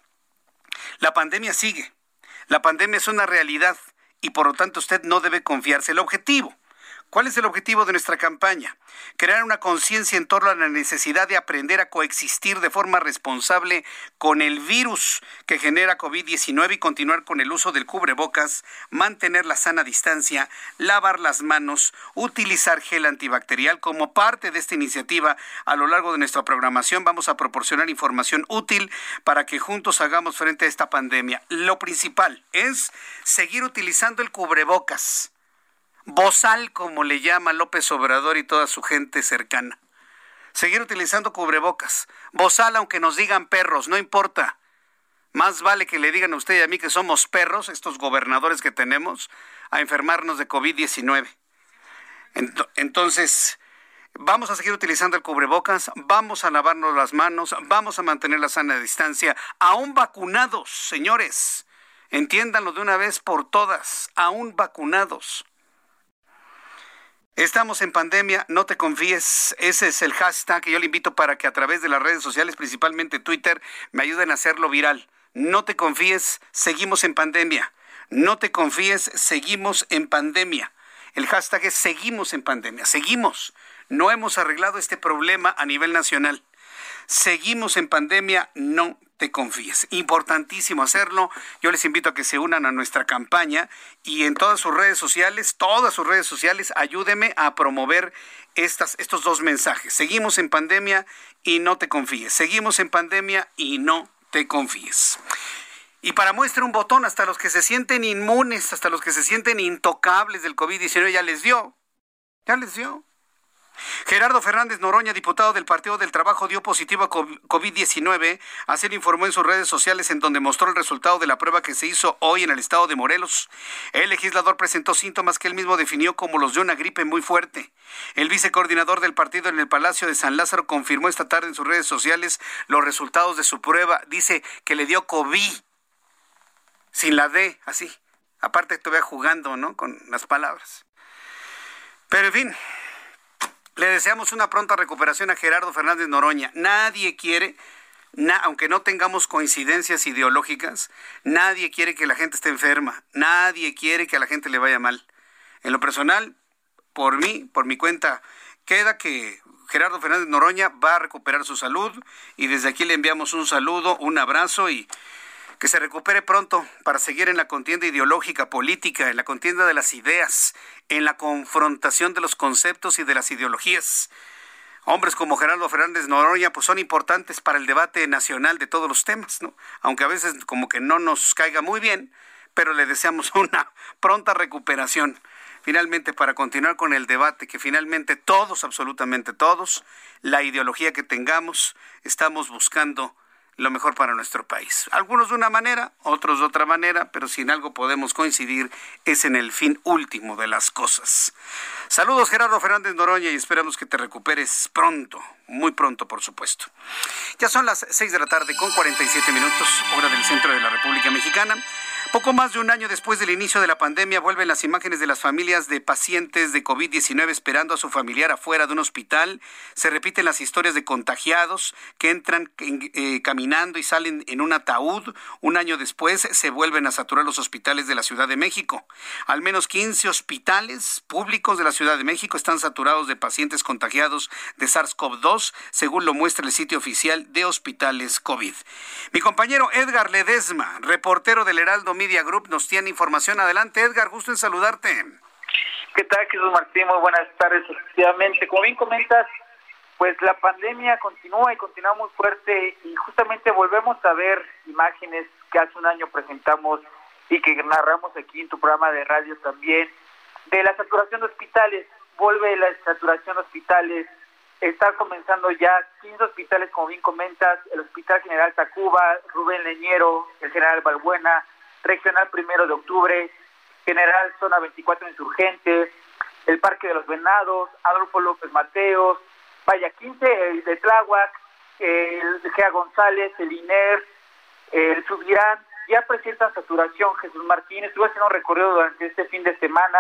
Speaker 1: La pandemia sigue. La pandemia es una realidad y por lo tanto usted no debe confiarse. El objetivo ¿Cuál es el objetivo de nuestra campaña? Crear una conciencia en torno a la necesidad de aprender a coexistir de forma responsable con el virus que genera COVID-19 y continuar con el uso del cubrebocas, mantener la sana distancia, lavar las manos, utilizar gel antibacterial. Como parte de esta iniciativa, a lo largo de nuestra programación vamos a proporcionar información útil para que juntos hagamos frente a esta pandemia. Lo principal es seguir utilizando el cubrebocas bozal, como le llama López Obrador y toda su gente cercana. Seguir utilizando cubrebocas. Bozal, aunque nos digan perros, no importa. Más vale que le digan a usted y a mí que somos perros, estos gobernadores que tenemos, a enfermarnos de COVID-19. Entonces, vamos a seguir utilizando el cubrebocas, vamos a lavarnos las manos, vamos a mantener la sana distancia, aún vacunados, señores. Entiéndanlo de una vez por todas, aún vacunados. Estamos en pandemia, no te confíes. Ese es el hashtag que yo le invito para que a través de las redes sociales, principalmente Twitter, me ayuden a hacerlo viral. No te confíes, seguimos en pandemia. No te confíes, seguimos en pandemia. El hashtag es seguimos en pandemia. Seguimos. No hemos arreglado este problema a nivel nacional. Seguimos en pandemia, no te confíes. Importantísimo hacerlo. Yo les invito a que se unan a nuestra campaña y en todas sus redes sociales, todas sus redes sociales, ayúdeme a promover estas, estos dos mensajes. Seguimos en pandemia y no te confíes. Seguimos en pandemia y no te confíes. Y para muestra un botón, hasta los que se sienten inmunes, hasta los que se sienten intocables del COVID-19, ya les dio. Ya les dio. Gerardo Fernández Noroña, diputado del Partido del Trabajo, dio positivo a COVID-19. Así lo informó en sus redes sociales, en donde mostró el resultado de la prueba que se hizo hoy en el estado de Morelos. El legislador presentó síntomas que él mismo definió como los de una gripe muy fuerte. El vicecoordinador del partido en el Palacio de San Lázaro confirmó esta tarde en sus redes sociales los resultados de su prueba. Dice que le dio COVID. Sin la D, así. Aparte, todavía jugando, ¿no? Con las palabras. Pero en fin, le deseamos una pronta recuperación a Gerardo Fernández Noroña. Nadie quiere, aunque no tengamos coincidencias ideológicas, nadie quiere que la gente esté enferma, nadie quiere que a la gente le vaya mal. En lo personal, por mí, por mi cuenta, queda que Gerardo Fernández Noroña va a recuperar su salud y desde aquí le enviamos un saludo, un abrazo y que se recupere pronto para seguir en la contienda ideológica, política, en la contienda de las ideas, en la confrontación de los conceptos y de las ideologías. Hombres como Gerardo Fernández Noroña pues son importantes para el debate nacional de todos los temas, ¿no? Aunque a veces como que no nos caiga muy bien, pero le deseamos una pronta recuperación finalmente para continuar con el debate que finalmente todos, absolutamente todos, la ideología que tengamos, estamos buscando lo mejor para nuestro país. Algunos de una manera, otros de otra manera, pero si en algo podemos coincidir es en el fin último de las cosas. Saludos Gerardo Fernández Noroña y esperamos que te recuperes pronto, muy pronto por supuesto. Ya son las 6 de la tarde con 47 minutos, hora del centro de la República Mexicana. Poco más de un año después del inicio de la pandemia vuelven las imágenes de las familias de pacientes de COVID-19 esperando a su familiar afuera de un hospital. Se repiten las historias de contagiados que entran eh, caminando y salen en un ataúd. Un año después se vuelven a saturar los hospitales de la Ciudad de México. Al menos 15 hospitales públicos de la Ciudad de México están saturados de pacientes contagiados de SARS-CoV-2, según lo muestra el sitio oficial de hospitales COVID. Mi compañero Edgar Ledesma, reportero del Heraldo Media Group nos tiene información. Adelante, Edgar, gusto en saludarte.
Speaker 12: ¿Qué tal, Jesús Martín? Muy buenas tardes. Efectivamente, como bien comentas, pues la pandemia continúa y continúa muy fuerte y justamente volvemos a ver imágenes que hace un año presentamos y que narramos aquí en tu programa de radio también, de la saturación de hospitales. Vuelve la saturación de hospitales está comenzando ya 15 hospitales, como bien comentas, el Hospital General Tacuba, Rubén Leñero, el General Balbuena, Regional Primero de Octubre, General Zona 24 Insurgentes, el Parque de los Venados, Adolfo López Mateos, vaya 15 el de Tláhuac, el Gea González, el INER, el Subirán, ya presentan saturación. Jesús Martínez estuvo haciendo un recorrido durante este fin de semana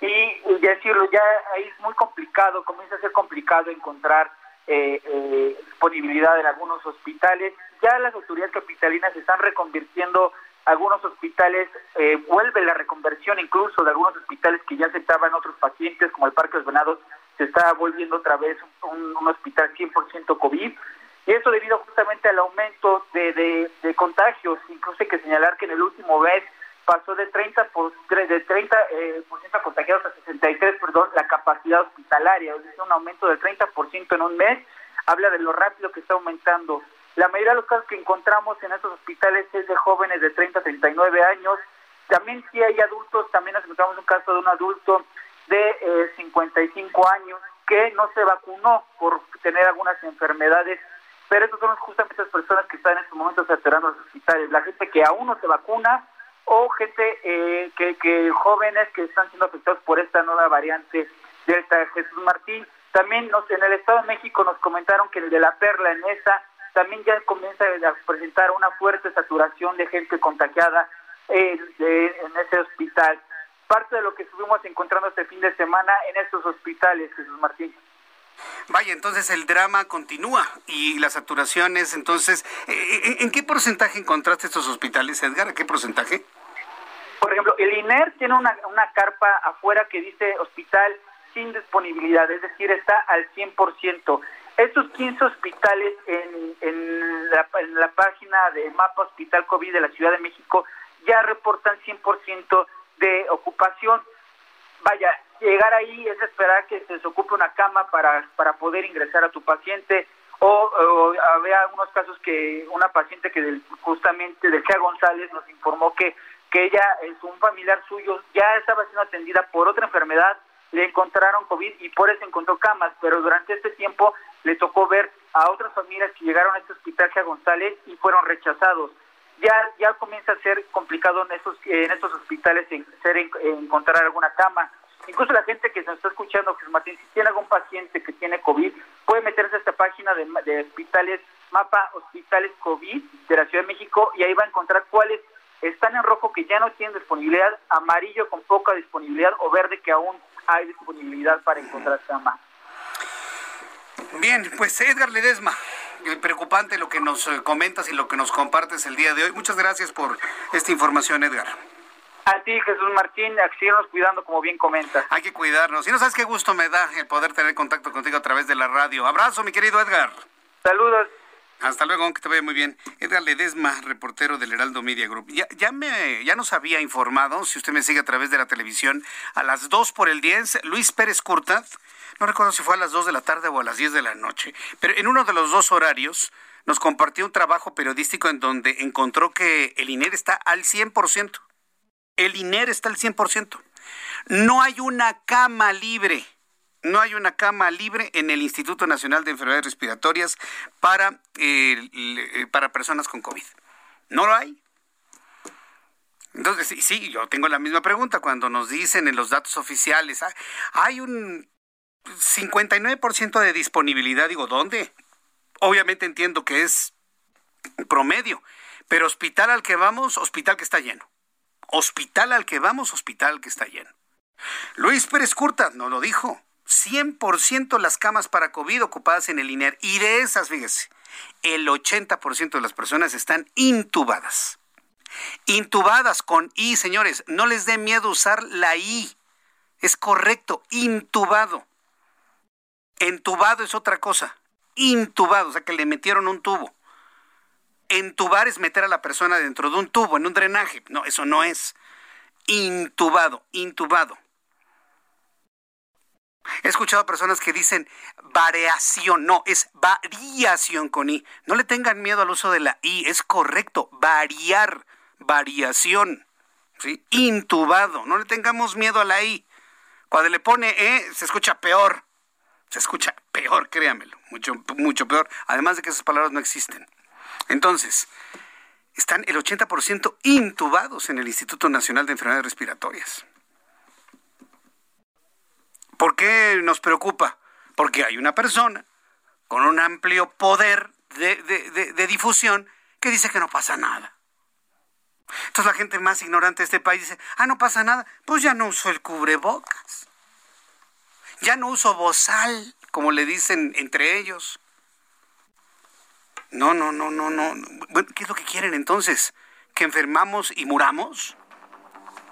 Speaker 12: y, decirlo, ya ahí es muy complicado, comienza a ser complicado encontrar eh, eh, disponibilidad en algunos hospitales. Ya las autoridades capitalinas están reconvirtiendo algunos hospitales, eh, vuelve la reconversión incluso de algunos hospitales que ya aceptaban otros pacientes, como el Parque los Venados, se está volviendo otra vez un, un hospital 100% COVID. Y eso debido justamente al aumento de, de, contagios. Incluso hay que señalar que en el último mes pasó de 30 por, de 30 eh, por ciento contagiados a 63, perdón, la capacidad hospitalaria, es un aumento del 30% en un mes, habla de lo rápido que está aumentando. La mayoría de los casos que encontramos en estos hospitales es de jóvenes de 30 a 39 años. También sí hay adultos, también nos encontramos un caso de un adulto de eh, 55 años que no se vacunó por tener algunas enfermedades pero esas son justamente las personas que están en estos momentos saturando los hospitales, la gente que aún no se vacuna o gente eh, que, que jóvenes que están siendo afectados por esta nueva variante Delta. Jesús Martín, también nos, en el Estado de México nos comentaron que el de la Perla en esa también ya comienza a presentar una fuerte saturación de gente contagiada en ese hospital. Parte de lo que estuvimos encontrando este fin de semana en estos hospitales, Jesús Martín.
Speaker 1: Vaya, entonces el drama continúa y las saturaciones, entonces, eh, eh, ¿en qué porcentaje encontraste estos hospitales, Edgar? ¿A qué porcentaje?
Speaker 12: Por ejemplo, el INER tiene una, carpa afuera que dice hospital sin disponibilidad, es decir, está al 100%. Estos 15 hospitales en, en, la, en la página de Mapa Hospital COVID de la Ciudad de México ya reportan 100% de ocupación. Vaya, llegar ahí es esperar que se ocupe una cama para, para poder ingresar a tu paciente o, había algunos casos que una paciente que justamente de Gia González nos informó que, que ella, es un familiar suyo, ya estaba siendo atendida por otra enfermedad, le encontraron COVID y por eso encontró camas, pero durante este tiempo le tocó ver a otras familias que llegaron a este hospital Gia González y fueron rechazados. Ya, ya comienza a ser complicado en estos, en estos hospitales en, encontrar alguna cama Incluso la gente que nos está escuchando, Jesús Martín, si tiene algún paciente que tiene COVID, puede meterse a esta página de, hospitales, mapa hospitales COVID de la Ciudad de México, y ahí va a encontrar cuáles están en rojo que ya no tienen disponibilidad, amarillo con poca disponibilidad o verde que aún hay disponibilidad para encontrar cama.
Speaker 1: Bien, pues Edgar Ledesma, preocupante lo que nos eh, comentas y lo que nos compartes el día de hoy. Muchas gracias por esta información, Edgar.
Speaker 12: A ti, Jesús Martín, a cuidando, como bien comentas.
Speaker 1: Hay que cuidarnos. Y no sabes qué gusto me da el poder tener contacto contigo a través de la radio. Abrazo, mi querido Edgar.
Speaker 12: Saludos.
Speaker 1: Hasta luego, que te vaya muy bien. Edgar Ledesma, reportero del Heraldo Media Group. Ya, me, ya nos había informado, si usted me sigue a través de la televisión, a las 2 por el 10, Luis Pérez Curtad, no recuerdo si fue a las 2 de la tarde o a las 10 de la noche, pero en uno de los dos horarios nos compartió un trabajo periodístico en donde encontró que el INER está al 100%. El INER está al 100%. No hay una cama libre. No hay una cama libre en el Instituto Nacional de Enfermedades Respiratorias para, eh, eh, para personas con COVID. No lo hay. Entonces, sí, yo tengo la misma pregunta cuando nos dicen en los datos oficiales, ah, hay un 59% de disponibilidad, digo, ¿dónde? Obviamente entiendo que es promedio, pero hospital al que vamos, hospital que está lleno hospital al que vamos, hospital que está lleno. Luis Pérez Curta nos lo dijo. 100% las camas para COVID ocupadas en el INER. Y de esas, fíjese, el 80% de las personas están intubadas. Intubadas con I, señores. No les dé miedo usar la I. Es correcto, intubado. Entubado es otra cosa. Intubado, o sea que le metieron un tubo. Entubar es meter a la persona dentro de un tubo, en un drenaje. No, eso no es. Intubado, intubado. He escuchado personas que dicen variación, no, es variación con I. No le tengan miedo al uso de la I, es correcto, variar, variación. ¿sí? Intubado, no le tengamos miedo a la I. Cuando le pone E, se escucha peor, se escucha peor, créamelo, mucho, mucho peor. Además de que esas palabras no existen. Entonces, están el 80% intubados en el Instituto Nacional de Enfermedades Respiratorias. ¿Por qué nos preocupa? Porque hay una persona con un amplio poder de, difusión que dice que no pasa nada. Entonces la gente más ignorante de este país dice, ah, no pasa nada, pues ya no uso el cubrebocas. Ya no uso bozal, como le dicen entre ellos. No, no, no, no, no. Bueno, ¿qué es lo que quieren entonces? ¿Que enfermamos y muramos?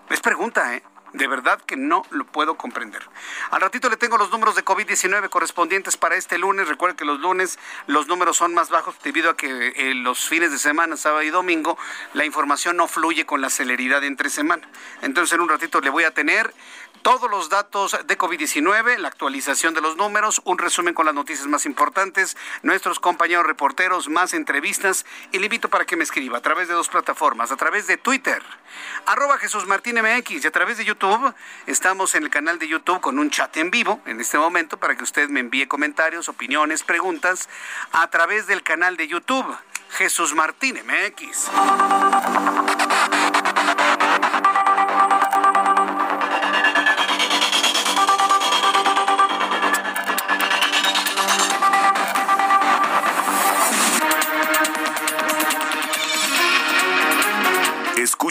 Speaker 1: Es pregunta, ¿eh? De verdad que no lo puedo comprender. Al ratito le tengo los números de COVID-19 correspondientes para este lunes. Recuerden que los lunes los números son más bajos debido a que eh, los fines de semana, sábado y domingo, la información no fluye con la celeridad entre semana. Entonces en un ratito le voy a tener todos los datos de COVID-19, la actualización de los números, un resumen con las noticias más importantes, nuestros compañeros reporteros, más entrevistas y le invito para que me escriba a través de dos plataformas, a través de Twitter, arroba Jesús Martín MX y a través de YouTube. Estamos en el canal de YouTube con un chat en vivo en este momento para que usted me envíe comentarios, opiniones, preguntas a través del canal de YouTube Jesús Martín MX.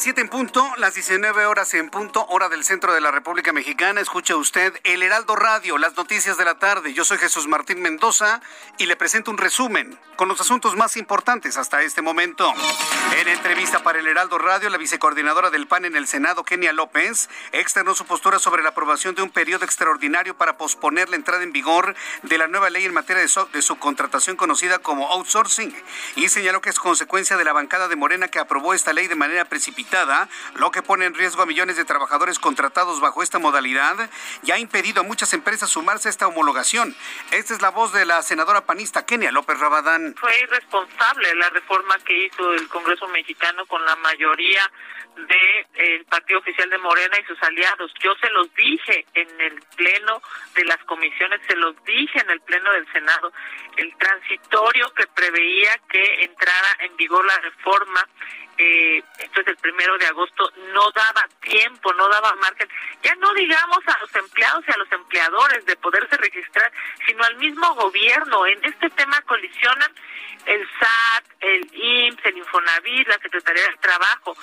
Speaker 1: Las 7 en punto, las 19 horas en punto, hora del centro de la República Mexicana. Escucha usted el Heraldo Radio, las noticias de la tarde. Yo soy Jesús Martín Mendoza y le presento un resumen con los asuntos más importantes hasta este momento. En entrevista para el Heraldo Radio, la vicecoordinadora del PAN en el Senado, Kenia López, externó su postura sobre la aprobación de un periodo extraordinario para posponer la entrada en vigor de la nueva ley en materia de, de subcontratación conocida como outsourcing y señaló que es consecuencia de la bancada de Morena que aprobó esta ley de manera precipitada lo que pone en riesgo a millones de trabajadores contratados bajo esta modalidad y ha impedido a muchas empresas sumarse a esta homologación. Esta es la voz de la senadora panista Kenia López Rabadán.
Speaker 11: Fue irresponsable la reforma que hizo el Congreso mexicano con la mayoría del Partido Oficial de Morena y sus aliados. Yo se los dije en el pleno de las comisiones, se los dije en el pleno del Senado. El transitorio que preveía que entrara en vigor la reforma eh, esto es el primero de agosto, no daba tiempo, no daba margen, ya no digamos a los empleados y a los empleadores de poderse registrar, sino al mismo gobierno. En este tema colisionan el SAT, el IMSS, el Infonavit, la Secretaría del Trabajo.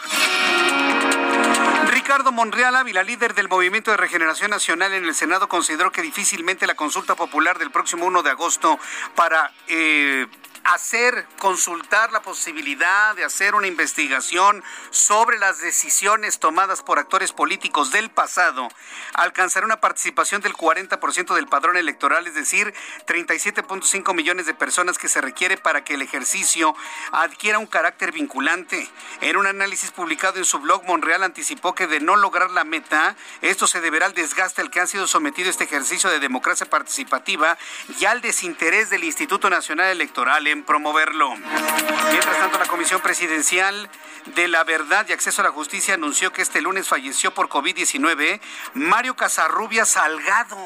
Speaker 1: Ricardo Monreal Ávila, líder del Movimiento de Regeneración Nacional en el Senado, consideró que difícilmente la consulta popular del próximo 1 de agosto para eh, hacer, consultar la posibilidad de hacer una investigación sobre las decisiones tomadas por actores políticos del pasado, alcanzará una participación del 40% del padrón electoral, es decir, 37.5 millones de personas que se requiere para que el ejercicio adquiera un carácter vinculante. En un análisis publicado en su blog, Monreal anticipó que de no lograr la meta, esto se deberá al desgaste al que ha sido sometido este ejercicio de democracia participativa y al desinterés del Instituto Nacional Electoral promoverlo. Mientras tanto, la Comisión Presidencial de la Verdad y Acceso a la Justicia anunció que este lunes falleció por COVID-19 Mario Casarrubia Salgado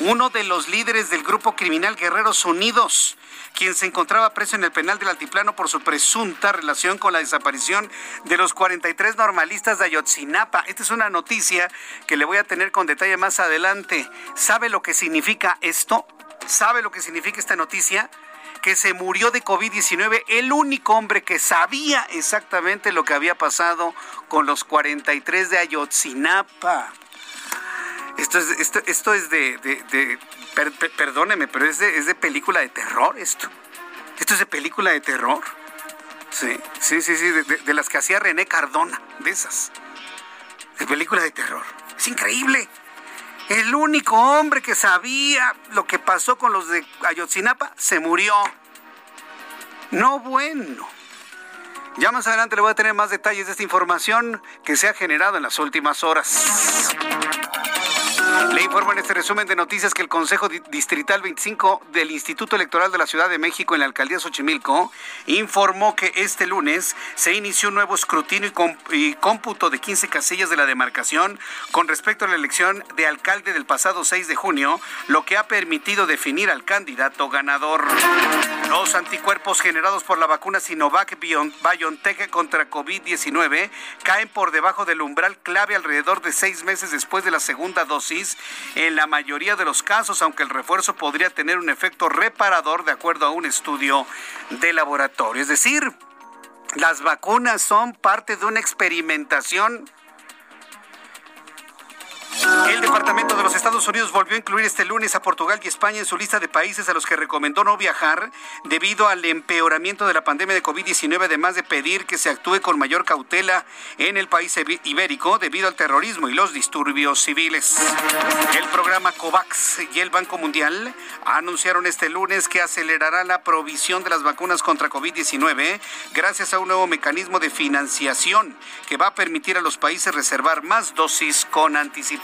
Speaker 1: uno de los líderes del grupo criminal Guerreros Unidos, quien se encontraba preso en el penal del Altiplano por su presunta relación con la desaparición de los 43 normalistas de Ayotzinapa. Esta es una noticia que le voy a tener con detalle más adelante. ¿Sabe lo que significa esto? ¿Sabe lo que significa esta noticia? Que se murió de COVID-19, el único hombre que sabía exactamente lo que había pasado con los 43 de Ayotzinapa. Esto es, esto, esto es de, perdóneme, pero es de, es de película de terror esto. Esto es de película de terror. Sí, sí, sí, sí, de, las que hacía René Cardona, de esas. De película de terror. Es increíble. El único hombre que sabía lo que pasó con los de Ayotzinapa se murió. No bueno. Ya más adelante le voy a tener más detalles de esta información que se ha generado en las últimas horas. Le informo en este resumen de noticias que el Consejo Distrital 25 del Instituto Electoral de la Ciudad de México en la alcaldía Xochimilco informó que este lunes se inició un nuevo escrutinio y, cómputo de 15 casillas de la demarcación con respecto a la elección de alcalde del pasado 6 de junio, lo que ha permitido definir al candidato ganador. Los anticuerpos generados por la vacuna Sinovac BioNTech contra COVID-19 caen por debajo del umbral clave alrededor de seis meses después de la segunda dosis en la mayoría de los casos, aunque el refuerzo podría tener un efecto reparador de acuerdo a un estudio de laboratorio. Es decir, las vacunas son parte de una experimentación el Departamento de los Estados Unidos volvió a incluir este lunes a Portugal y España en su lista de países a los que recomendó no viajar debido al empeoramiento de la pandemia de COVID-19, además de pedir que se actúe con mayor cautela en el país ibérico debido al terrorismo y los disturbios civiles. El programa COVAX y el Banco Mundial anunciaron este lunes que acelerará la provisión de las vacunas contra COVID-19 gracias a un nuevo mecanismo de financiación que va a permitir a los países reservar más dosis con anticipación.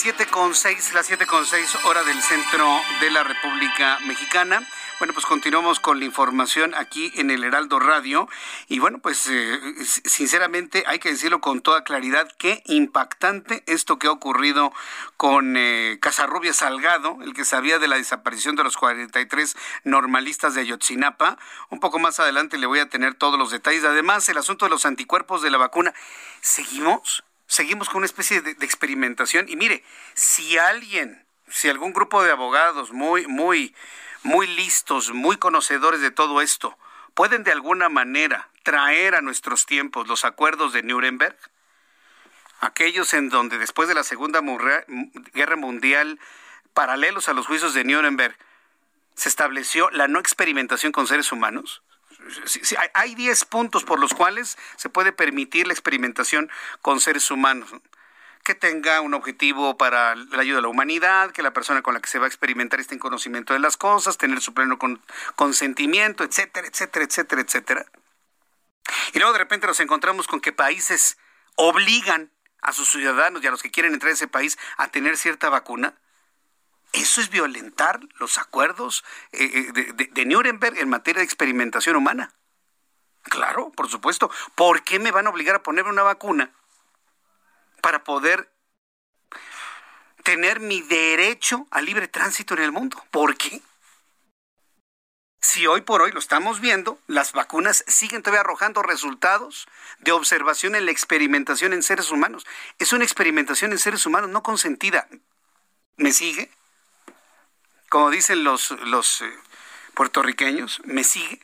Speaker 1: Las 7 con 6, las 7 con 6 hora del centro de la República Mexicana. Bueno, pues continuamos con la información aquí en el Heraldo Radio. Y bueno, pues eh, sinceramente hay que decirlo con toda claridad, qué impactante esto que ha ocurrido con eh, Casarrubia Salgado, el que sabía de la desaparición de los 43 normalistas de Ayotzinapa. Un poco más adelante le voy a tener todos los detalles. Además, el asunto de los anticuerpos de la vacuna. ¿Seguimos? Seguimos con una especie de, experimentación. Y mire, si alguien, si algún grupo de abogados muy, muy, muy listos, muy conocedores de todo esto, pueden de alguna manera traer a nuestros tiempos los acuerdos de Nuremberg, aquellos en donde después de la Segunda Guerra Mundial, paralelos a los juicios de Nuremberg, se estableció la no experimentación con seres humanos, hay 10 puntos por los cuales se puede permitir la experimentación con seres humanos. Que tenga un objetivo para la ayuda a la humanidad, que la persona con la que se va a experimentar esté en conocimiento de las cosas, tener su pleno consentimiento, etcétera, etcétera, etcétera, etcétera. Y luego de repente nos encontramos con que países obligan a sus ciudadanos y a los que quieren entrar a ese país a tener cierta vacuna. Eso es violentar los acuerdos eh, eh, de, Nuremberg en materia de experimentación humana. Claro, por supuesto. ¿Por qué me van a obligar a ponerme una vacuna para poder tener mi derecho a libre tránsito en el mundo? ¿Por qué? Si hoy por hoy lo estamos viendo, las vacunas siguen todavía arrojando resultados de observación en la experimentación en seres humanos. Es una experimentación en seres humanos no consentida. ¿Me sigue? Como dicen los, los eh, puertorriqueños, me sigue.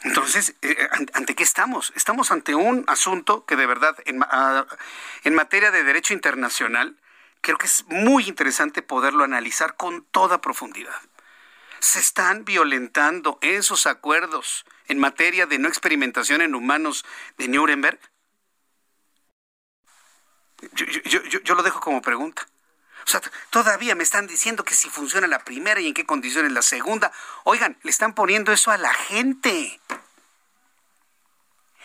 Speaker 1: Entonces, eh, eh, ¿ante qué estamos? Estamos ante un asunto que de verdad, en, ah, en materia de derecho internacional, creo que es muy interesante poderlo analizar con toda profundidad. Se están violentando esos acuerdos en materia de no experimentación en humanos de Nuremberg Yo, lo dejo como pregunta. O sea, todavía me están diciendo que si funciona la primera y en qué condiciones la segunda. Oigan, le están poniendo eso a la gente.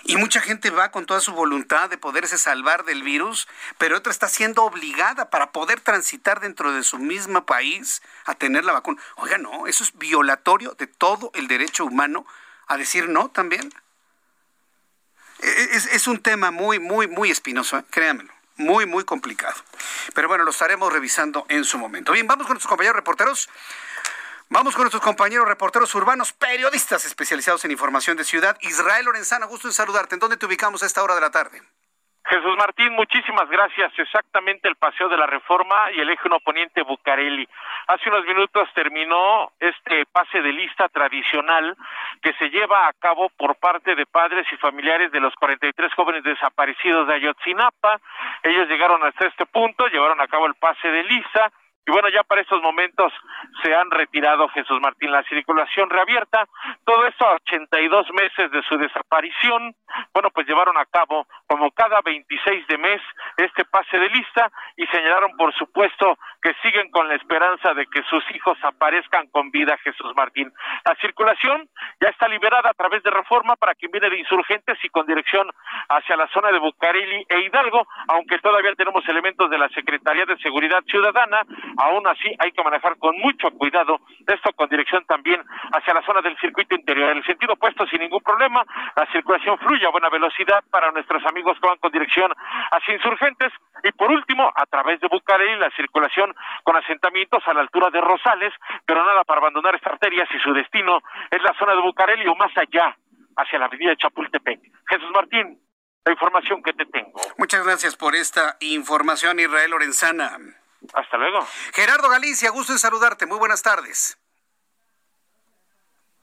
Speaker 1: Y mucha gente va con toda su voluntad de poderse salvar del virus, pero otra está siendo obligada para poder transitar dentro de su mismo país a tener la vacuna. Oiga, no, eso es violatorio de todo el derecho humano a decir no también. E, e, es, un tema muy, muy, muy espinoso, ¿eh? Muy, muy complicado. Pero bueno, lo estaremos revisando en su momento. Bien, vamos con nuestros compañeros reporteros. Vamos con nuestros compañeros reporteros urbanos, periodistas especializados en información de ciudad. Israel Lorenzana, gusto en saludarte. ¿En dónde te ubicamos a esta hora de la tarde?
Speaker 7: Jesús Martín, muchísimas gracias. Exactamente el Paseo de la Reforma y el eje poniente Bucareli. Hace unos minutos terminó este pase de lista tradicional que se lleva a cabo por parte de padres y familiares de los 43 jóvenes desaparecidos de Ayotzinapa. Ellos llegaron hasta este punto, llevaron a cabo el pase de lista y bueno, ya para estos momentos se han retirado Jesús Martín la circulación reabierta. Todo esto a 82 meses de su desaparición. Bueno, pues llevaron a cabo como cada 26 de mes este pase de lista y señalaron por supuesto que siguen con la esperanza de que sus hijos aparezcan con vida Jesús Martín. La circulación ya está liberada a través de reforma para quien viene de insurgentes y con dirección hacia la zona de Bucareli e Hidalgo, aunque todavía tenemos elementos de la Secretaría de Seguridad Ciudadana Aún así, hay que manejar con mucho cuidado esto con dirección también hacia la zona del circuito interior. En el sentido opuesto, sin ningún problema, la circulación fluye a buena velocidad para nuestros amigos que van con dirección hacia insurgentes. Y por último, a través de Bucareli, la circulación con asentamientos a la altura de Rosales, pero nada para abandonar esta arteria si su destino es la zona de Bucareli o más allá, hacia la avenida Chapultepec. Jesús Martín, la información que te tengo.
Speaker 1: Muchas gracias por esta información, Israel Lorenzana.
Speaker 7: Hasta luego.
Speaker 1: Gerardo Galicia, gusto en saludarte. Muy buenas tardes.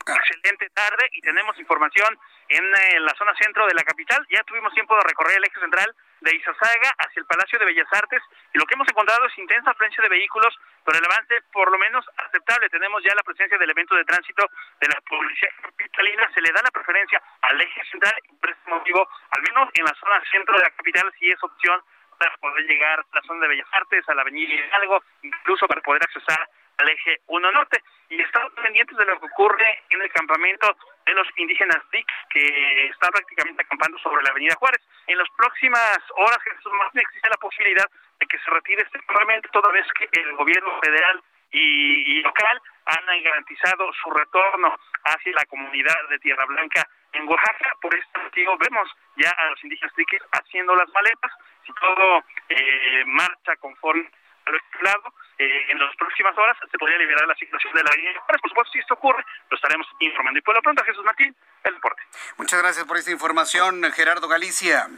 Speaker 8: Excelente tarde y tenemos información en eh, la zona centro de la capital. Ya tuvimos tiempo de recorrer el eje central de Izazaga hacia el Palacio de Bellas Artes y lo que hemos encontrado es intensa afluencia de vehículos, pero el avance por lo menos aceptable. Tenemos ya la presencia del evento de tránsito de la policía capitalina. Se le da la preferencia al eje central y por este motivo, al menos en la zona centro de la capital, sí es opción para poder llegar a la zona de Bellas Artes, a la avenida Hidalgo, incluso para poder accesar al eje 1 Norte. Y estamos pendientes de lo que ocurre en el campamento de los indígenas TIC, que está prácticamente acampando sobre la avenida Juárez. En las próximas horas, Jesús Martín, existe la posibilidad de que se retire este campamento, toda vez que el gobierno federal y, y local han garantizado su retorno hacia la comunidad de Tierra Blanca en Oaxaca. Por este motivo vemos ya a los indígenas triquis haciendo las maletas. Si todo eh, marcha conforme a lo estipulado, eh, en las próximas horas se podría liberar la situación de la avenida. Por supuesto, si esto ocurre, lo estaremos informando. Y por lo pronto, Jesús Martín, el deporte.
Speaker 1: Muchas gracias por esta información, Gerardo Galicia.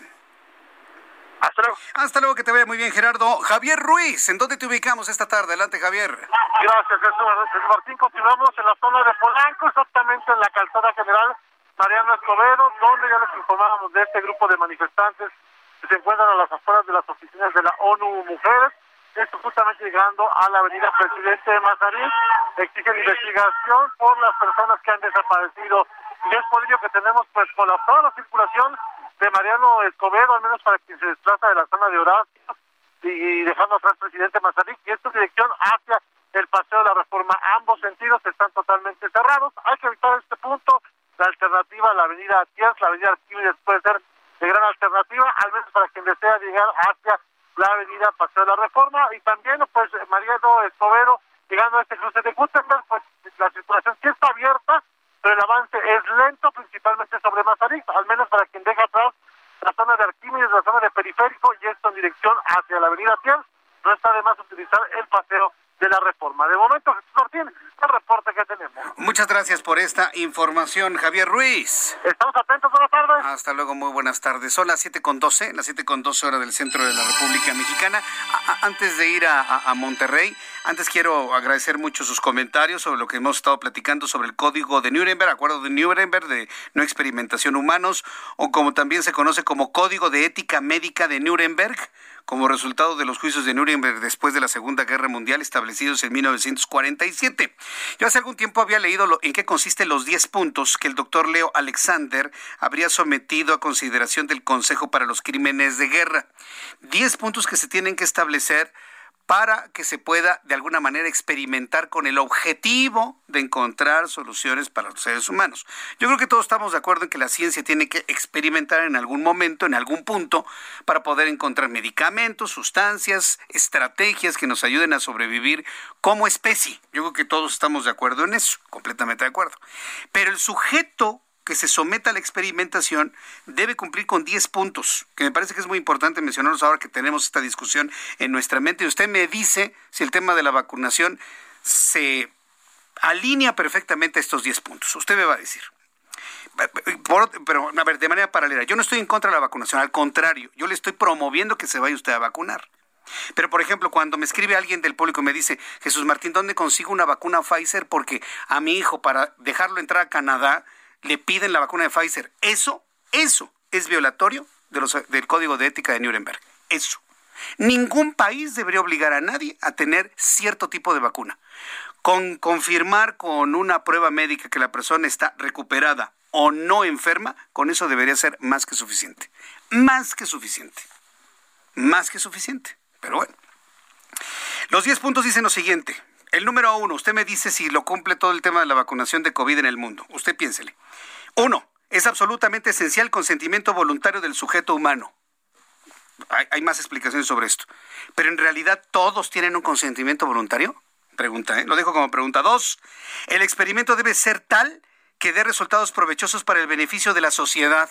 Speaker 8: Hasta luego.
Speaker 1: Hasta luego, que te vaya muy bien, Gerardo. Javier Ruiz, ¿en dónde te ubicamos esta tarde? Adelante, Javier.
Speaker 13: Gracias, Jesús Martín. Continuamos en la zona de Polanco, exactamente en la calzada general Mariano Escobedo, donde ya les informábamos de este grupo de manifestantes que se encuentran a las afueras de las oficinas de la ONU Mujeres. Esto justamente llegando a la avenida Presidente de Mazarín. Exigen investigación por las personas que han desaparecido. Y es por ello que tenemos pues colapsada la circulación de Mariano Escobedo, al menos para quien se desplaza de la zona de Horacio y dejando atrás Presidente Mazarín. Y esta dirección hacia el Paseo de la Reforma. Ambos sentidos están totalmente cerrados. Hay que evitar este punto la alternativa a la avenida Tiers, la avenida Arquímedes puede ser de gran alternativa, al menos para quien desea llegar hacia la avenida Paseo de la Reforma. Y también pues Mariano Escobedo llegando a este cruce de Gutenberg, pues la circulación sí está abierta, pero el avance es lento, principalmente sobre Mazarik, al menos para quien deja atrás la zona de Arquímedes, la zona de Periférico y esto en dirección hacia la avenida Tiers, no está de más utilizar el paseo de la reforma. De momento, Jesús Martín, el reporte que tenemos.
Speaker 1: Muchas gracias por esta información, Javier Ruiz.
Speaker 13: Estamos atentos, buenas tardes.
Speaker 1: Hasta luego, muy buenas tardes. Son las 7 con 12, las 7 con 12 horas del centro de la República Mexicana. antes de ir a, Monterrey, Antes quiero agradecer mucho sus comentarios sobre lo que hemos estado platicando sobre el código de Nuremberg, acuerdo de Nuremberg de no experimentación humanos, o como también se conoce como Código de Ética Médica de Nuremberg como resultado de los juicios de Nuremberg después de la Segunda Guerra Mundial establecidos en 1947. Yo hace algún tiempo había leído en qué consisten los 10 puntos que el doctor Leo Alexander habría sometido a consideración del Consejo para los Crímenes de Guerra. 10 puntos que se tienen que establecer para que se pueda de alguna manera experimentar con el objetivo de encontrar soluciones para los seres humanos. Yo creo que todos estamos de acuerdo en que la ciencia tiene que experimentar en algún momento, en algún punto, para poder encontrar medicamentos, sustancias, estrategias que nos ayuden a sobrevivir como especie. Yo creo que todos estamos de acuerdo en eso, completamente de acuerdo. Pero el sujeto que se someta a la experimentación debe cumplir con 10 puntos, que me parece que es muy importante mencionarlos ahora que tenemos esta discusión en nuestra mente. Y usted me dice si el tema de la vacunación se alinea perfectamente a estos 10 puntos. Usted me va a decir. pero, a ver, de manera paralela, yo no estoy en contra de la vacunación, al contrario, yo le estoy promoviendo que se vaya usted a vacunar. Pero, por ejemplo, cuando me escribe alguien del público y me dice, Jesús Martín, ¿dónde consigo una vacuna Pfizer? Porque a mi hijo, para dejarlo entrar a Canadá, le piden la vacuna de Pfizer. Eso, eso es violatorio del Código de Ética de Nuremberg. Eso. Ningún país debería obligar a nadie a tener cierto tipo de vacuna. Con confirmar con una prueba médica que la persona está recuperada o no enferma, con eso debería ser más que suficiente. Más que suficiente. Más que suficiente. Pero bueno. Los 10 puntos dicen lo siguiente. El número uno, usted me dice si lo cumple todo el tema de la vacunación de COVID en el mundo. Usted piénsele. Uno, es absolutamente esencial consentimiento voluntario del sujeto humano. Hay, más explicaciones sobre esto. Pero en realidad, ¿todos tienen un consentimiento voluntario? Pregunta, ¿eh? Lo dejo como pregunta. Dos, el experimento debe ser tal que dé resultados provechosos para el beneficio de la sociedad.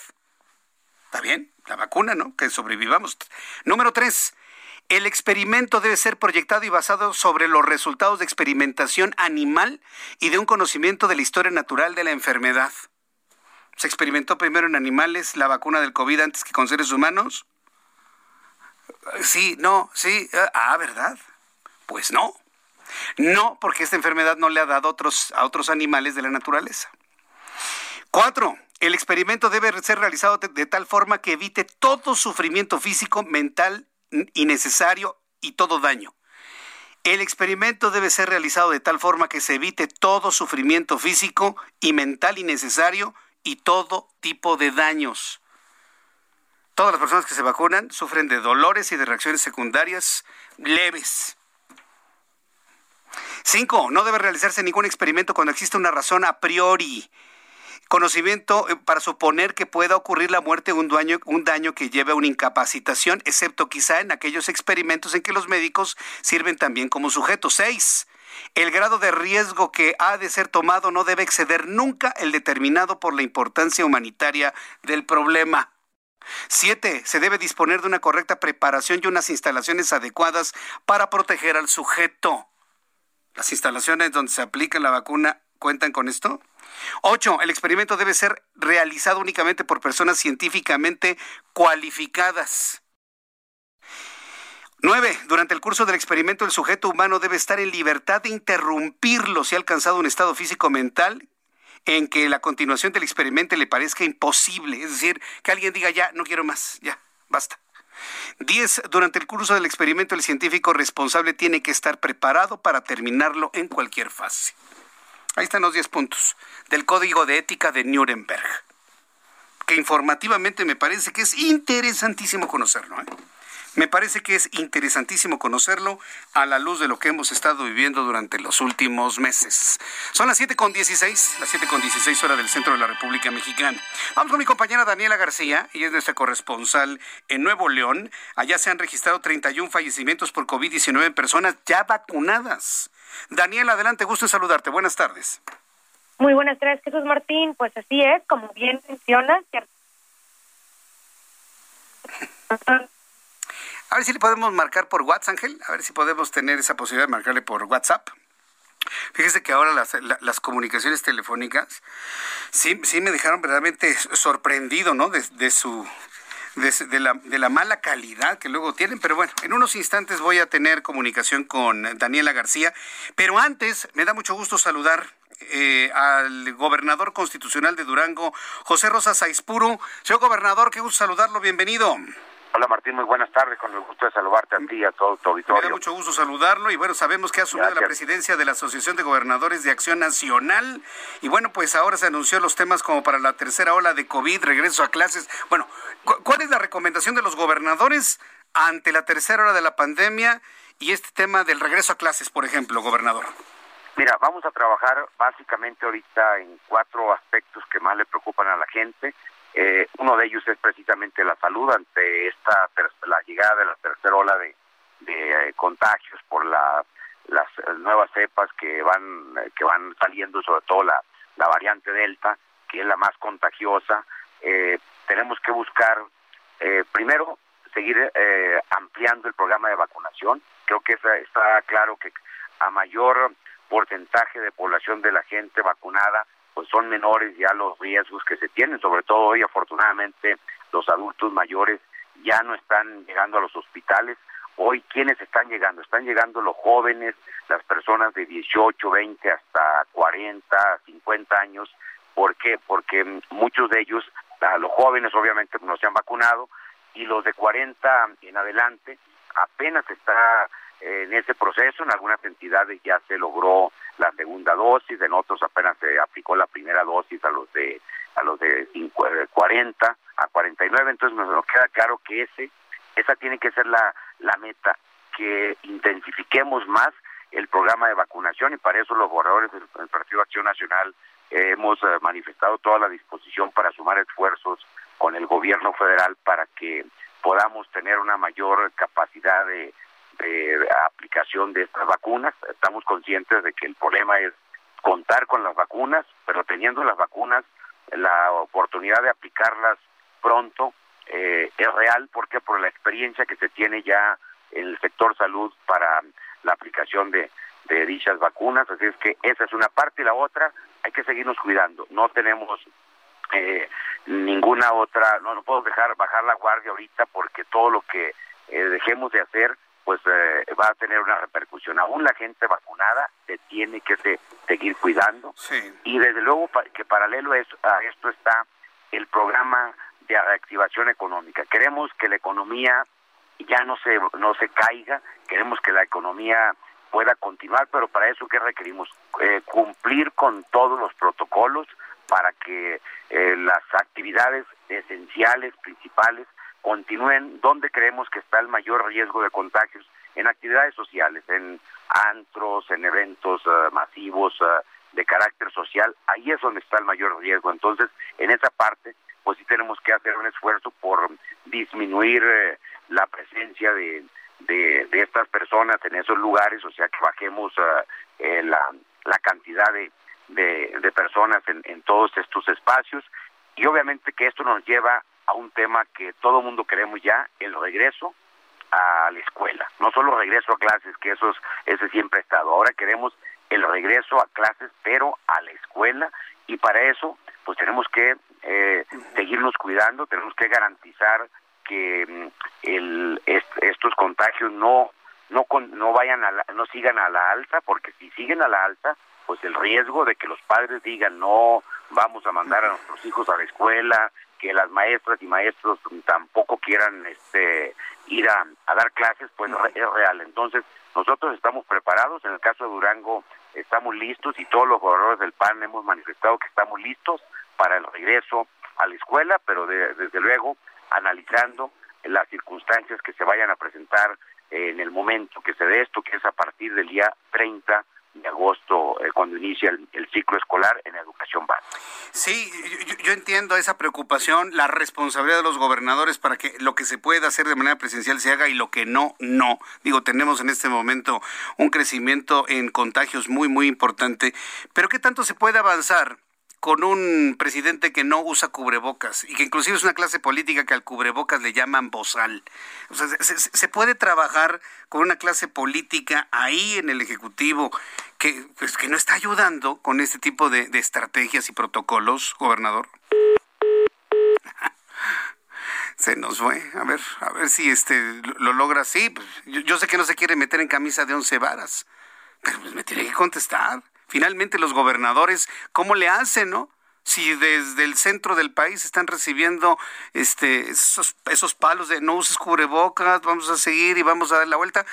Speaker 1: ¿Está bien? La vacuna, ¿no? Que sobrevivamos. Número tres, el experimento debe ser proyectado y basado sobre los resultados de experimentación animal y de un conocimiento de la historia natural de la enfermedad. ¿Se experimentó primero en animales la vacuna del COVID antes que con seres humanos? Sí, no, sí. Ah, ¿verdad? Pues no. No, porque esta enfermedad no le ha dado a otros animales de la naturaleza. Cuatro, el experimento debe ser realizado de, tal forma que evite todo sufrimiento físico, mental innecesario y todo daño. El experimento debe ser realizado de tal forma que se evite todo sufrimiento físico y mental innecesario y todo tipo de daños. Todas las personas que se vacunan sufren de dolores y de reacciones secundarias leves. Cinco, no debe realizarse ningún experimento cuando existe una razón a priori conocimiento eh, para suponer que pueda ocurrir la muerte o un daño, un daño que lleve a una incapacitación, excepto quizá en aquellos experimentos en que los médicos sirven también como sujetos. Seis, el grado de riesgo que ha de ser tomado no debe exceder nunca el determinado por la importancia humanitaria del problema. Siete, se debe disponer de una correcta preparación y unas instalaciones adecuadas para proteger al sujeto. ¿Las instalaciones donde se aplica la vacuna cuentan con esto? Ocho, el experimento debe ser realizado únicamente por personas científicamente cualificadas. Nueve, durante el curso del experimento el sujeto humano debe estar en libertad de interrumpirlo si ha alcanzado un estado físico mental en que la continuación del experimento le parezca imposible. Es decir, que alguien diga ya, no quiero más, ya, basta. Diez, durante el curso del experimento el científico responsable tiene que estar preparado para terminarlo en cualquier fase. Ahí están los 10 puntos del Código de Ética de Nuremberg, que informativamente me parece que es interesantísimo conocerlo. ¿eh? Me parece que es interesantísimo conocerlo a la luz de lo que hemos estado viviendo durante los últimos meses. Son las 7.16, las 7.16 horas del centro de la República Mexicana. Vamos con mi compañera Daniela García, ella es nuestra corresponsal en Nuevo León. Allá se han registrado 31 fallecimientos por COVID-19 en personas ya vacunadas. Daniela, adelante, gusto en saludarte. Buenas tardes.
Speaker 14: Muy buenas tardes, Jesús Martín. Pues así es, como bien mencionas.
Speaker 1: A ver si le podemos marcar por WhatsApp, Ángel. A ver si podemos tener esa posibilidad de marcarle por WhatsApp. Fíjese que ahora las, las comunicaciones telefónicas sí, sí me dejaron verdaderamente sorprendido, ¿no? De, de, su de, la, de la mala calidad que luego tienen. Pero bueno, en unos instantes voy a tener comunicación con Daniela García. Pero antes, me da mucho gusto saludar eh, al gobernador constitucional de Durango, José Rosa Saizpuro. Señor gobernador, qué gusto saludarlo, bienvenido.
Speaker 15: Hola Martín, muy buenas tardes, con el gusto de saludarte a ti y a todo tu auditorio.
Speaker 1: Me da mucho gusto saludarlo y bueno, sabemos que ha asumido la presidencia de la Asociación de Gobernadores de Acción Nacional y bueno, pues ahora se anunció los temas como para la tercera ola de COVID, regreso a clases. Bueno, ¿cuál es la recomendación de los gobernadores ante la tercera ola de la pandemia y este tema del regreso a clases, por ejemplo, gobernador?
Speaker 15: Mira, vamos a trabajar básicamente ahorita en cuatro aspectos que más le preocupan a la gente. Eh, uno de ellos es precisamente la salud ante esta la llegada de la tercera ola de, eh, contagios por la, las nuevas cepas que van que van saliendo, sobre todo la, la variante delta, que es la más contagiosa. Eh, tenemos que buscar primero seguir ampliando el programa de vacunación. Creo que está claro que a mayor porcentaje de población de la gente vacunada, pues son menores ya los riesgos que se tienen, sobre todo hoy afortunadamente los adultos mayores ya no están llegando a los hospitales. Hoy, ¿quiénes están llegando? Están llegando los jóvenes, las personas de 18, 20 hasta 40, 50 años. ¿Por qué? Porque muchos de ellos, los jóvenes obviamente no se han vacunado y los de 40 en adelante apenas está en ese proceso. En algunas entidades ya se logró la segunda dosis, en otros apenas se aplicó la primera dosis a los de a los de 40 a 49. Entonces nos, queda claro que ese esa tiene que ser la la meta que intensifiquemos más el programa de vacunación y para eso los borradores del, Partido Acción Nacional hemos eh, manifestado toda la disposición para sumar esfuerzos con el gobierno federal para que podamos tener una mayor capacidad de de aplicación de estas vacunas. Estamos conscientes de que el problema es contar con las vacunas, pero teniendo las vacunas, la oportunidad de aplicarlas pronto eh, es real porque por la experiencia que se tiene ya en el sector salud para la aplicación de, de dichas vacunas. Así es que esa es una parte y la otra hay que seguirnos cuidando. No tenemos eh, ninguna otra, no, no puedo dejar bajar la guardia ahorita porque todo lo que eh, dejemos de hacer pues eh, va a tener una repercusión. Aún la gente vacunada se tiene que seguir cuidando. Y desde luego que paralelo a esto está el programa de reactivación económica. Queremos que la economía ya no se, no se caiga, queremos que la economía pueda continuar, pero para eso ¿qué requerimos? Eh, cumplir con todos los protocolos para que eh, las actividades esenciales, principales, continúen donde creemos que está el mayor riesgo de contagios, en actividades sociales, en antros, en eventos eh, masivos eh, de carácter social, ahí es donde está el mayor riesgo. Entonces, en esa parte, pues sí tenemos que hacer un esfuerzo por disminuir eh, la presencia de, de, estas personas en esos lugares, o sea, que bajemos la, la cantidad de, de, personas en, en todos estos espacios y obviamente que esto nos lleva a un tema que todo mundo queremos ya, el regreso a la escuela. No solo regreso a clases, que eso es, ese siempre ha estado. Ahora queremos el regreso a clases, pero a la escuela. Y para eso, pues tenemos que eh, seguirnos cuidando, tenemos que garantizar que mm, el, estos contagios no no no vayan a no sigan a la alta porque si siguen a la alta pues el riesgo de que los padres digan no vamos a mandar a nuestros hijos a la escuela que las maestras y maestros tampoco quieran este ir a, dar clases, pues es real. Entonces, nosotros estamos preparados, en el caso de Durango estamos listos y todos los gobernadores del PAN hemos manifestado que estamos listos para el regreso a la escuela, pero desde luego analizando las circunstancias que se vayan a presentar en el momento que se dé esto, que es a partir del día 30 de agosto, eh, cuando inicia el, ciclo escolar en educación básica.
Speaker 1: Sí, yo, entiendo esa preocupación, la responsabilidad de los gobernadores para que lo que se pueda hacer de manera presencial se haga y lo que no, no. Digo, tenemos en este momento un crecimiento en contagios muy, muy importante, pero ¿qué tanto se puede avanzar? Con un presidente que no usa cubrebocas y que inclusive es una clase política que al cubrebocas le llaman bozal. O sea, se, puede trabajar con una clase política ahí en el Ejecutivo que, pues, que no está ayudando con este tipo de, estrategias y protocolos, gobernador. Se nos fue. A ver, a ver si este lo logra así. Pues, yo, sé que no se quiere meter en camisa de once varas, pero pues me tiene que contestar. Finalmente los gobernadores, ¿cómo le hacen, no? si desde el centro del país están recibiendo este esos, esos palos de no uses cubrebocas, vamos a seguir y vamos a dar la vuelta.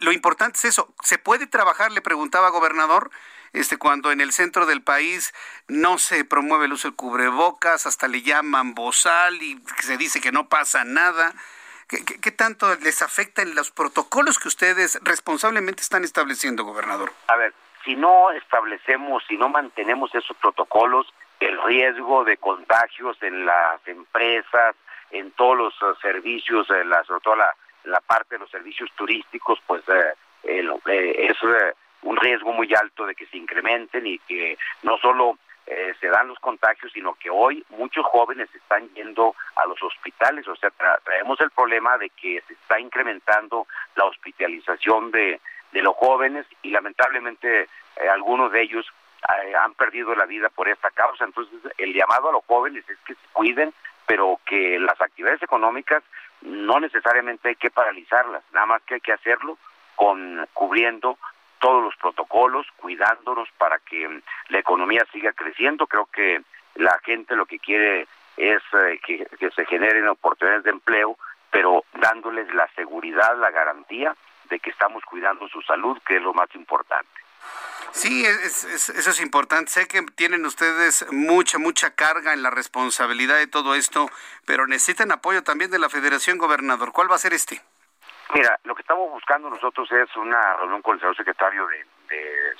Speaker 1: lo importante es eso, ¿se puede trabajar? Le preguntaba gobernador, este cuando en el centro del país no se promueve el uso del cubrebocas, hasta le llaman bozal y se dice que no pasa nada. ¿Qué, qué tanto les afecta en los protocolos que ustedes responsablemente están estableciendo, gobernador?
Speaker 15: A ver, si no establecemos, si no mantenemos esos protocolos, el riesgo de contagios en las empresas, en todos los eh, servicios, la, sobre todo la, la, parte de los servicios turísticos, pues eh, eh, es un riesgo muy alto de que se incrementen y que no solo se dan los contagios, sino que hoy muchos jóvenes están yendo a los hospitales, o sea, traemos el problema de que se está incrementando la hospitalización de, de los jóvenes y lamentablemente algunos de ellos eh, han perdido la vida por esta causa. Entonces, el llamado a los jóvenes es que se cuiden, pero que las actividades económicas no necesariamente hay que paralizarlas, nada más que hay que hacerlo con cubriendo todos los protocolos, cuidándonos para que la economía siga creciendo. Creo que la gente lo que quiere es eh, que se generen oportunidades de empleo, pero dándoles la seguridad, la garantía de que estamos cuidando su salud, que es lo más importante.
Speaker 1: Sí, eso es importante. Sé que tienen ustedes mucha, mucha carga en la responsabilidad de todo esto, pero necesitan apoyo también de la Federación Gobernador. ¿Cuál va a ser este?
Speaker 15: Mira, lo que estamos buscando nosotros es una reunión con el señor secretario de,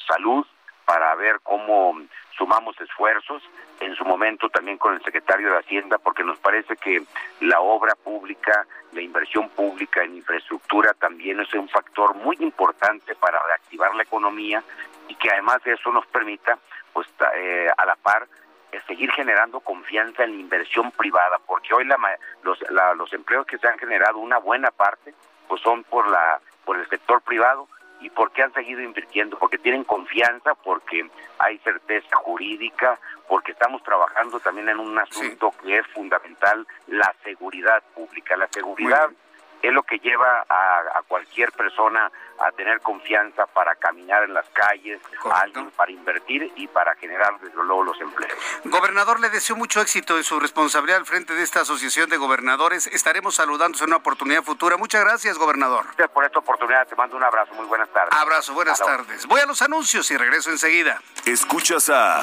Speaker 15: Salud para ver cómo sumamos esfuerzos, en su momento también con el secretario de Hacienda, porque nos parece que la obra pública, la inversión pública en infraestructura también es un factor muy importante para reactivar la economía y que además de eso nos permita, pues eh, a la par, eh, seguir generando confianza en la inversión privada, porque hoy la, los, los empleos que se han generado, una buena parte, pues son por la por el sector privado y porque han seguido invirtiendo, porque tienen confianza, porque hay certeza jurídica, porque estamos trabajando también en un asunto que es fundamental, la seguridad pública. La seguridad es lo que lleva a, cualquier persona a tener confianza para caminar en las calles, para invertir y para generar desde luego los empleos.
Speaker 1: Gobernador, le deseo mucho éxito en su responsabilidad al frente de esta asociación de gobernadores. Estaremos saludándose en una oportunidad futura. Muchas gracias, gobernador.
Speaker 15: Gracias por esta oportunidad. Te mando un abrazo. Muy buenas tardes.
Speaker 1: Abrazo, buenas tardes. Voy a los anuncios y regreso enseguida.
Speaker 16: Escuchas a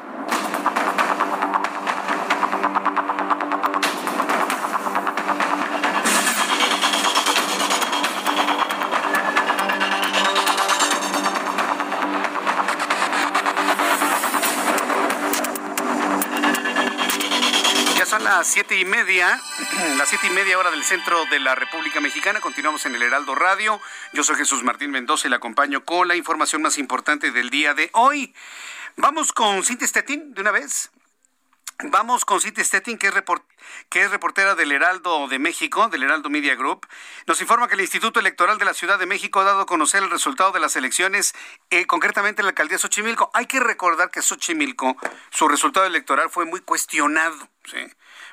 Speaker 1: Las siete y media, las siete y media hora del centro de la República Mexicana. Continuamos en el Heraldo Radio. Yo soy Jesús Martín Mendoza y le acompaño con la información más importante del día de hoy. Vamos con Cintia Stettin de una vez. Vamos con Cintia Stettin, que es, que es reportera del Heraldo de México, del Heraldo Media Group. Nos informa que el Instituto Electoral de la Ciudad de México ha dado a conocer el resultado de las elecciones, eh, concretamente en la alcaldía Xochimilco. Hay que recordar que Xochimilco, su resultado electoral fue muy cuestionado. ¿sí?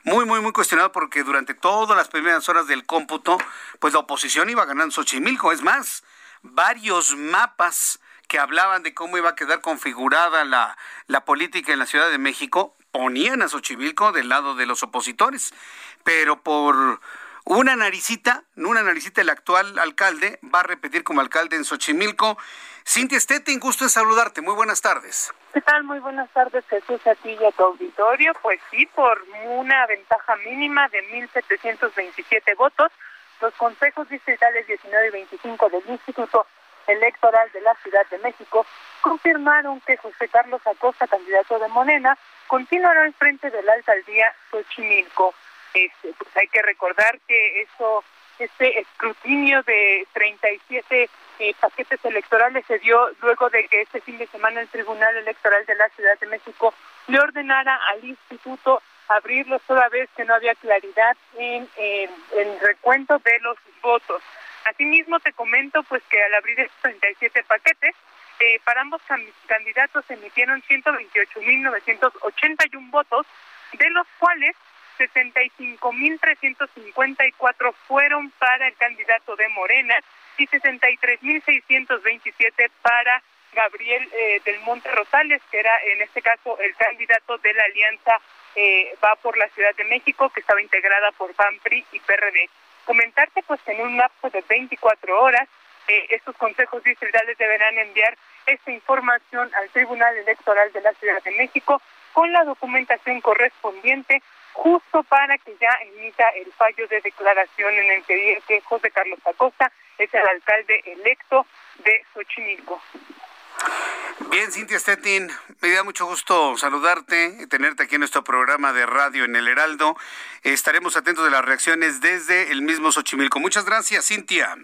Speaker 1: Muy, muy, muy cuestionado porque durante todas las primeras horas del cómputo, pues la oposición iba ganando Xochimilco. Es más, varios mapas que hablaban de cómo iba a quedar configurada la, la política en la Ciudad de México ponían a Xochimilco del lado de los opositores. Pero por una naricita, una naricita, el actual alcalde va a repetir como alcalde en Xochimilco. Cintia Stettin, gusto en saludarte. Muy buenas tardes.
Speaker 17: ¿Qué tal? Muy buenas tardes, Jesús, a ti y a tu auditorio. Pues sí, por una ventaja mínima de 1.727 votos, los consejos distritales 19 y 25 del Instituto Electoral de la Ciudad de México confirmaron que José Carlos Acosta, candidato de Morena, continuará al frente de la alcaldía Xochimilco. Este, pues hay que recordar que eso Este escrutinio de 37 eh, paquetes electorales se dio luego de que este fin de semana el Tribunal Electoral de la Ciudad de México le ordenara al instituto abrirlos toda vez que no había claridad en, el recuento de los votos. Asimismo, te comento pues que al abrir estos 37 paquetes, eh, para ambos candidatos se emitieron 128.981 votos, de los cuales 65.354 fueron para el candidato de Morena y 63.627 para Gabriel eh, del Monte Rosales, que era en este caso el candidato de la alianza eh, Va por la Ciudad de México, que estaba integrada por PAMPRI y PRD. Comentarte pues en un lapso de 24 horas, eh, estos consejos distritales deberán enviar esta información al Tribunal Electoral de la Ciudad de México con la documentación correspondiente justo para que ya emita el fallo de declaración en el que dice que José Carlos Acosta es el alcalde electo de Xochimilco.
Speaker 1: Bien, Cintia Stettin, me da mucho gusto saludarte y tenerte aquí en nuestro programa de radio en el Heraldo. Estaremos atentos de las reacciones desde el mismo Xochimilco. Muchas gracias, Cintia.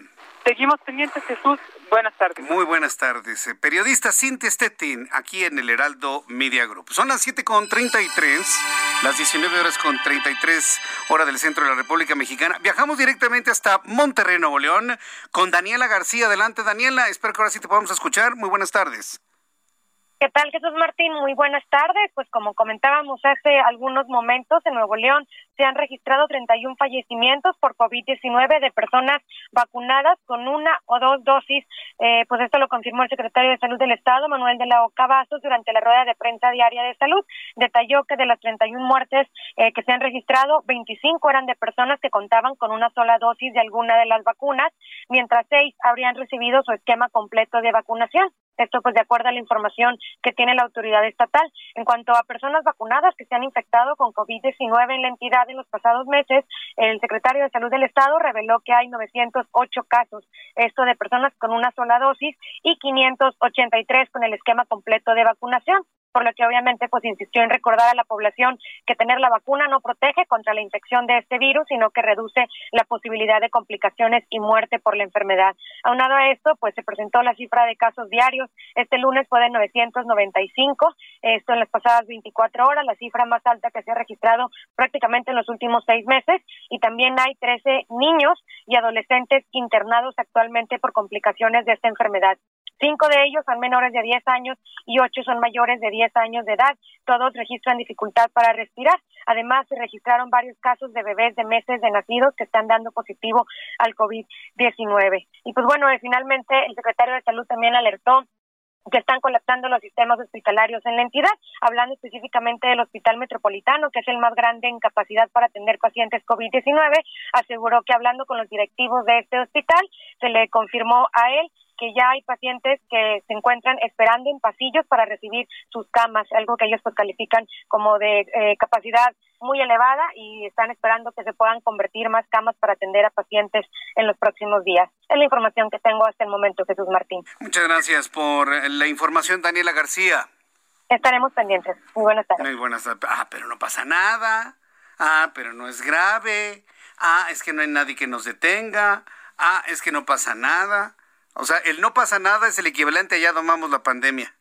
Speaker 17: Seguimos pendientes, Jesús. Buenas tardes.
Speaker 1: Muy buenas tardes. Eh, periodista Cintia Stettin, aquí en el Heraldo Media Group. Son las 7 con 33, las 19 horas con 33 hora del centro de la República Mexicana. Viajamos directamente hasta Monterrey, Nuevo León, con Daniela García. Adelante, Daniela. Espero que ahora sí te podamos escuchar. Muy buenas tardes.
Speaker 14: ¿Qué tal, Jesús Martín? Muy buenas tardes. Pues como comentábamos hace algunos momentos, en Nuevo León se han registrado 31 fallecimientos por COVID-19 de personas vacunadas con una o dos dosis. Eh, pues esto lo confirmó el secretario de Salud del Estado, Manuel de la Oca durante la rueda de prensa diaria de salud. Detalló que de las 31 muertes eh, que se han registrado, 25 eran de personas que contaban con una sola dosis de alguna de las vacunas, mientras seis habrían recibido su esquema completo de vacunación. Esto pues de acuerdo a la información que tiene la autoridad estatal. En cuanto a personas vacunadas que se han infectado con COVID-19 en la entidad en los pasados meses, el secretario de Salud del Estado reveló que hay 908 casos, esto de personas con una sola dosis y 583 con el esquema completo de vacunación por lo que obviamente pues insistió en recordar a la población que tener la vacuna no protege contra la infección de este virus, sino que reduce la posibilidad de complicaciones y muerte por la enfermedad. Aunado a esto, pues se presentó la cifra de casos diarios. Este lunes fue de 995, esto en las pasadas 24 horas, la cifra más alta que se ha registrado prácticamente en los últimos seis meses. Y también hay 13 niños y adolescentes internados actualmente por complicaciones de esta enfermedad. Cinco de ellos son menores de 10 años y ocho son mayores de 10 años de edad. Todos registran dificultad para respirar. Además, se registraron varios casos de bebés de meses de nacidos que están dando positivo al COVID-19. Y pues bueno, eh, finalmente el secretario de Salud también alertó que están colapsando los sistemas hospitalarios en la entidad, hablando específicamente del Hospital Metropolitano, que es el más grande en capacidad para atender pacientes COVID-19, aseguró que hablando con los directivos de este hospital, se le confirmó a él que ya hay pacientes que se encuentran esperando en pasillos para recibir sus camas, algo que ellos pues califican como de eh, capacidad muy elevada y están esperando que se puedan convertir más camas para atender a pacientes en los próximos días. Es la información que tengo hasta el momento, Jesús Martín.
Speaker 1: Muchas gracias por la información, Daniela García.
Speaker 14: Estaremos pendientes. Muy buenas tardes.
Speaker 1: Muy buenas tardes. Ah, pero no pasa nada. Ah, pero no es grave. Ah, es que no hay nadie que nos detenga. Ah, es que no pasa nada. O sea, el no pasa nada es el equivalente a ya domamos la pandemia.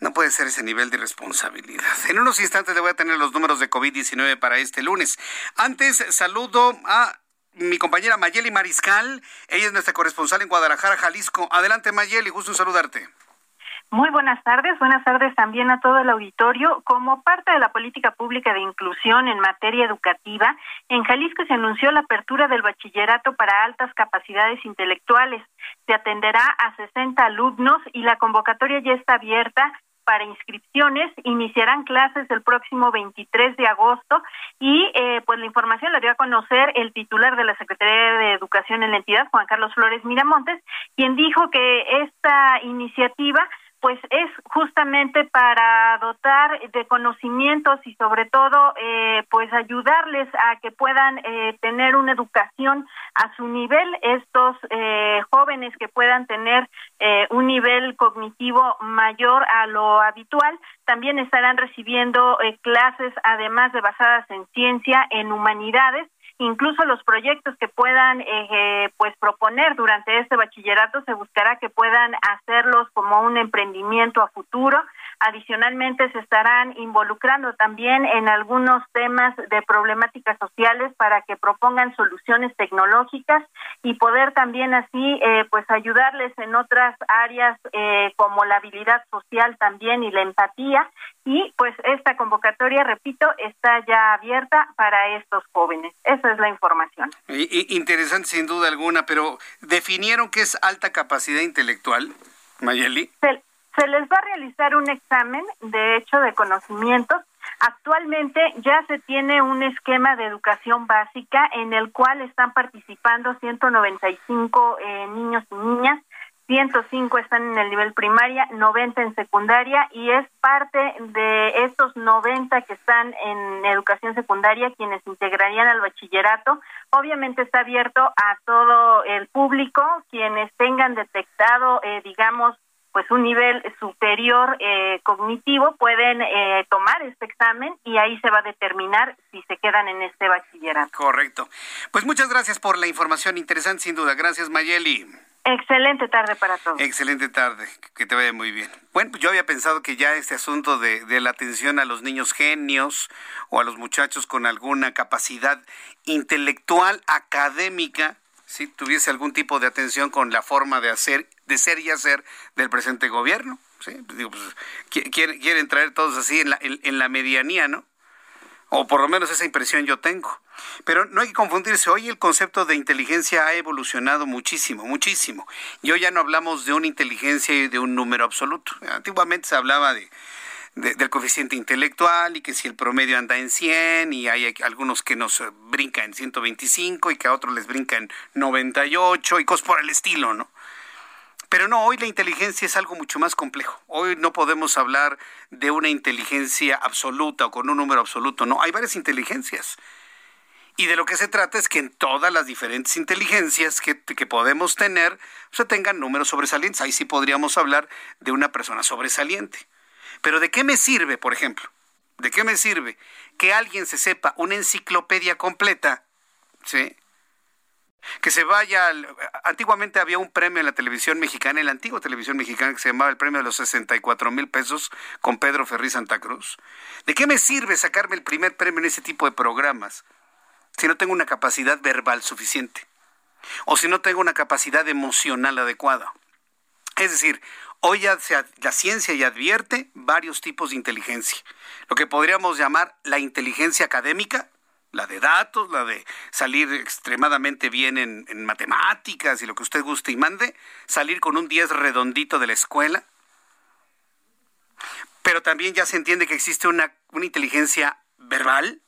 Speaker 1: No puede ser ese nivel de irresponsabilidad. En unos instantes le voy a tener los números de COVID-19 para este lunes. Antes, saludo a mi compañera Mayeli Mariscal. Ella es nuestra corresponsal en Guadalajara, Jalisco. Adelante, Mayeli, gusto en saludarte.
Speaker 18: Muy buenas tardes, buenas tardes también a todo el auditorio. Como parte de la política pública de inclusión en materia educativa, en Jalisco se anunció la apertura del bachillerato para altas capacidades intelectuales. Se atenderá a 60 alumnos y la convocatoria ya está abierta para inscripciones. Iniciarán clases el próximo 23 de agosto y eh, pues la información la dio a conocer el titular de la Secretaría de Educación en la entidad, Juan Carlos Flores Miramontes, quien dijo que esta iniciativa pues es justamente para dotar de conocimientos y sobre todo eh, pues ayudarles a que puedan eh, tener una educación a su nivel estos eh, jóvenes que puedan tener un nivel cognitivo mayor a lo habitual también estarán recibiendo clases además de basadas en ciencia en humanidades incluso los proyectos que puedan eh, pues proponer durante este bachillerato se buscará que puedan hacerlos como un emprendimiento a futuro Adicionalmente, se estarán involucrando también en algunos temas de problemáticas sociales para que propongan soluciones tecnológicas y poder también así, eh, pues, ayudarles en otras áreas eh, como la habilidad social también y la empatía. Y, pues, esta convocatoria, repito, está ya abierta para estos jóvenes. Esa es la información.
Speaker 1: interesante, sin duda alguna, pero ¿definieron qué es alta capacidad intelectual, Mayeli?
Speaker 18: Se les va a realizar un examen, de hecho, de conocimientos. Actualmente ya se tiene un esquema de educación básica en el cual están participando 195 eh, niños y niñas, 105 están en el nivel primaria, 90 en secundaria y es parte de estos 90 que están en educación secundaria quienes integrarían al bachillerato. Obviamente está abierto a todo el público, quienes tengan detectado, eh, digamos, pues un nivel superior eh, cognitivo pueden eh, tomar este examen y ahí se va a determinar si se quedan en este bachillerato.
Speaker 1: Correcto. Pues muchas gracias por la información interesante sin duda. Gracias Mayeli.
Speaker 18: Excelente tarde para todos.
Speaker 1: Excelente tarde, que te vaya muy bien. Bueno, pues yo había pensado que ya este asunto de, de, la atención a los niños genios o a los muchachos con alguna capacidad intelectual, académica, si tuviese algún tipo de atención con la forma de hacer, de ser y hacer del presente gobierno. ¿sí? Digo, pues, quieren, traer todos así en la, en, la medianía, ¿no? O por lo menos esa impresión yo tengo. Pero no hay que confundirse. Hoy el concepto de inteligencia ha evolucionado muchísimo, muchísimo. Y hoy ya no hablamos de una inteligencia y de un número absoluto. Antiguamente se hablaba de del coeficiente intelectual y que si el promedio anda en 100 y hay algunos que nos brinca en 125 y que a otros les brinca en 98 y cosas por el estilo, ¿no? Pero no, hoy la inteligencia es algo mucho más complejo. Hoy no podemos hablar de una inteligencia absoluta o con un número absoluto, no, hay varias inteligencias. Y de lo que se trata es que en todas las diferentes inteligencias que, que podemos tener se tengan números sobresalientes. Ahí sí podríamos hablar de una persona sobresaliente. Pero ¿de qué me sirve, por ejemplo? ¿De qué me sirve que alguien se sepa una enciclopedia completa? ¿Sí? Que se vaya. Antiguamente había un premio en la televisión mexicana, en la antigua televisión mexicana, que se llamaba el premio de los 64 mil pesos con Pedro Ferri Santa Cruz. ¿De qué me sirve sacarme el primer premio en ese tipo de programas si no tengo una capacidad verbal suficiente? O si no tengo una capacidad emocional adecuada. Es decir, Hoy ya la ciencia ya advierte varios tipos de inteligencia. Lo que podríamos llamar la inteligencia académica, la de datos, la de salir extremadamente bien en, matemáticas y lo que usted guste y mande, salir con un 10 redondito de la escuela. Pero también ya se entiende que existe una, una inteligencia verbal,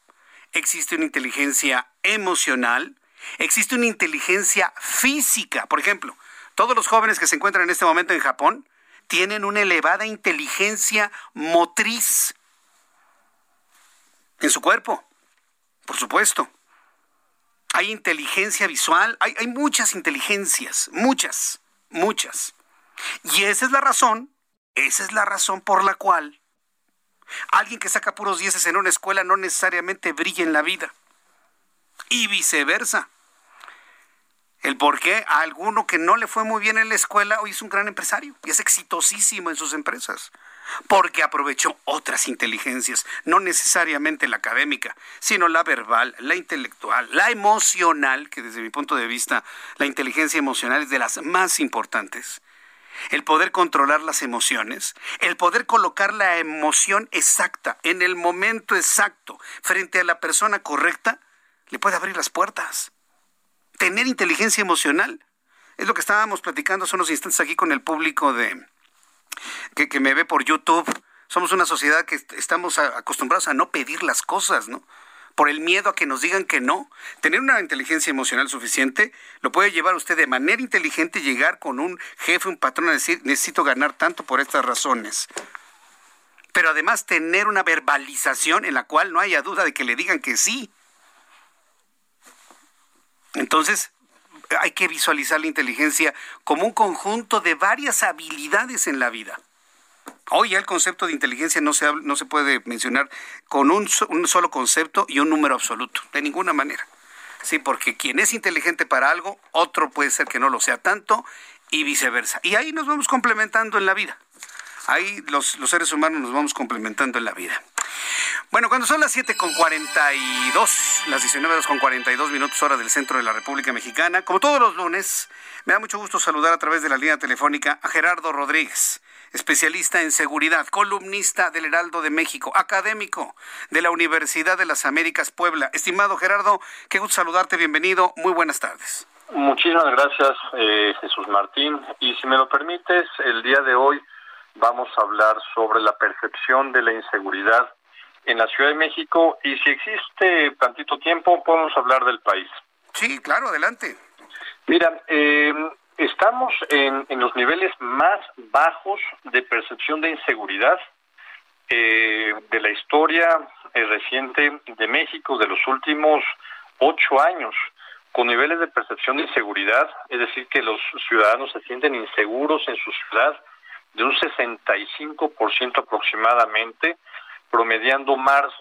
Speaker 1: existe una inteligencia emocional, existe una inteligencia física. Por ejemplo, todos los jóvenes que se encuentran en este momento en Japón tienen una elevada inteligencia motriz en su cuerpo, por supuesto. Hay inteligencia visual, hay, muchas inteligencias, muchas, muchas. Y esa es la razón, esa es la razón por la cual alguien que saca puros dieces en una escuela no necesariamente brilla en la vida. Y viceversa el por qué a alguno que no le fue muy bien en la escuela hoy es un gran empresario y es exitosísimo en sus empresas. Porque aprovechó otras inteligencias, no necesariamente la académica, sino la verbal, la intelectual, la emocional, que desde mi punto de vista la inteligencia emocional es de las más importantes. El poder controlar las emociones, el poder colocar la emoción exacta en el momento exacto frente a la persona correcta, le puede abrir las puertas tener inteligencia emocional. Es lo que estábamos platicando hace unos instantes aquí con el público de que, me ve por YouTube. Somos una sociedad que estamos acostumbrados a no pedir las cosas, ¿no? por el miedo a que nos digan que no. Tener una inteligencia emocional suficiente lo puede llevar a usted de manera inteligente llegar con un jefe, un patrón a decir, necesito ganar tanto por estas razones. Pero además tener una verbalización en la cual no haya duda de que le digan que sí. Entonces, hay que visualizar la inteligencia como un conjunto de varias habilidades en la vida. Hoy ya el concepto de inteligencia no se, no se puede mencionar con un, un, solo concepto y un número absoluto, de ninguna manera. Sí, porque quien es inteligente para algo, otro puede ser que no lo sea tanto y viceversa. Y ahí nos vamos complementando en la vida. Ahí los, los seres humanos nos vamos complementando en la vida. Bueno, cuando son las 7 con 42, las 19 horas con 42 minutos hora del centro de la República Mexicana, como todos los lunes, me da mucho gusto saludar a través de la línea telefónica a Gerardo Rodríguez, especialista en seguridad, columnista del Heraldo de México, académico de la Universidad de las Américas Puebla. Estimado Gerardo, qué gusto saludarte, bienvenido, muy buenas tardes.
Speaker 19: Muchísimas gracias, eh, Jesús Martín. Y si me lo permites, el día de hoy vamos a hablar sobre la percepción de la inseguridad en la Ciudad de México y si existe tantito tiempo podemos hablar del país.
Speaker 1: Sí, claro, adelante.
Speaker 19: Mira, eh, estamos en, los niveles más bajos de percepción de inseguridad eh, de la historia eh, reciente de México de los últimos ocho años, con niveles de percepción de inseguridad, es decir, que los ciudadanos se sienten inseguros en su ciudad de un 65% aproximadamente, promediando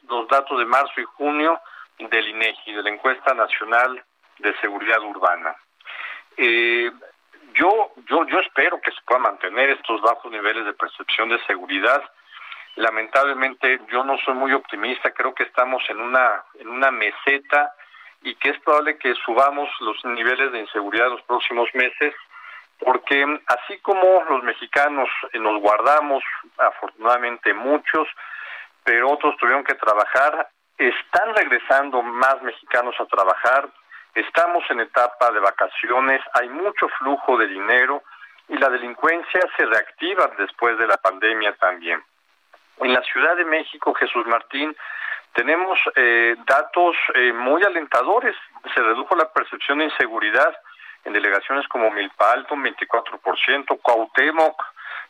Speaker 19: los datos de marzo y junio del INEGI, de la encuesta nacional de seguridad urbana. Eh, yo, yo, yo espero que se puedan mantener estos bajos niveles de percepción de seguridad. Lamentablemente, yo no soy muy optimista. Creo que estamos en una en una meseta y que es probable que subamos los niveles de inseguridad en los próximos meses, porque así como los mexicanos nos guardamos, afortunadamente muchos, pero otros tuvieron que trabajar. Están regresando más mexicanos a trabajar, estamos en etapa de vacaciones, hay mucho flujo de dinero y la delincuencia se reactiva después de la pandemia también. En la Ciudad de México, Jesús Martín, tenemos eh, datos eh, muy alentadores. Se redujo la percepción de inseguridad en delegaciones como Milpa Alto, 24%, Cuauhtémoc,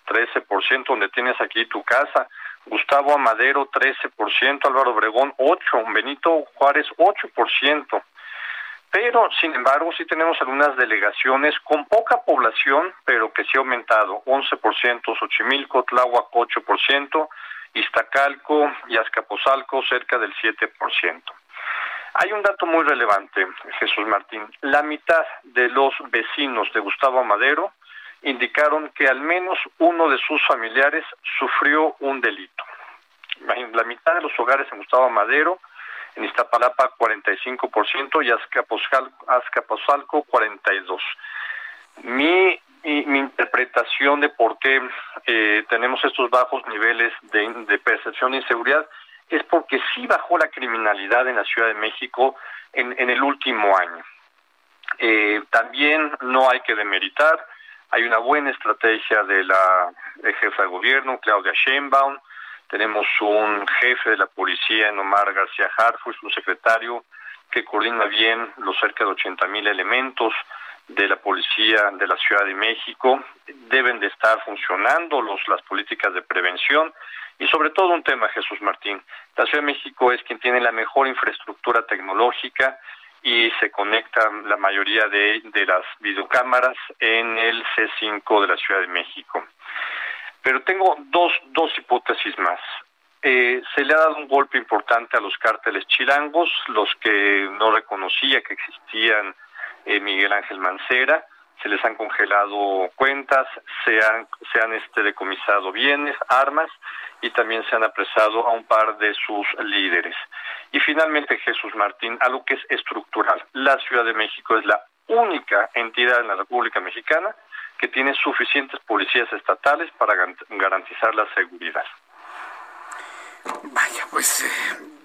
Speaker 19: 13%, donde tienes aquí tu casa, Gustavo Amadero 13%, Álvaro Obregón 8%, Benito Juárez 8%. Pero, sin embargo, sí tenemos algunas delegaciones con poca población, pero que sí ha aumentado, 11%, Xochimilco, Tláhuac 8%, Iztacalco y Azcapotzalco cerca del 7%. Hay un dato muy relevante, Jesús Martín. La mitad de los vecinos de Gustavo Amadero indicaron que al menos uno de sus familiares sufrió un delito. La mitad de los hogares en Gustavo Madero, en Iztapalapa 45% y Azcapotzalco 42%. Mi, mi interpretación de por qué eh, tenemos estos bajos niveles de, percepción de inseguridad es porque sí bajó la criminalidad en la Ciudad de México en, el último año. Eh, también no hay que demeritar hay una buena estrategia de la jefa de gobierno, Claudia Sheinbaum. Tenemos un jefe de la policía, Omar García Harfuch, un secretario que coordina bien los cerca de 80 mil elementos de la policía de la Ciudad de México. Deben de estar funcionando los, las políticas de prevención y sobre todo un tema, Jesús Martín. La Ciudad de México es quien tiene la mejor infraestructura tecnológica y se conectan la mayoría de, de las videocámaras en el C5 de la Ciudad de México. Pero tengo dos, dos hipótesis más. Eh, se le ha dado un golpe importante a los cárteles chilangos, los que no reconocía que existían eh, Miguel Ángel Mancera, se les han congelado cuentas, se han, se han este, decomisado bienes, armas y también se han apresado a un par de sus líderes. Y finalmente, Jesús Martín, algo que es estructural. La Ciudad de México es la única entidad en la República Mexicana que tiene suficientes policías estatales para garantizar la seguridad.
Speaker 1: Vaya, pues eh,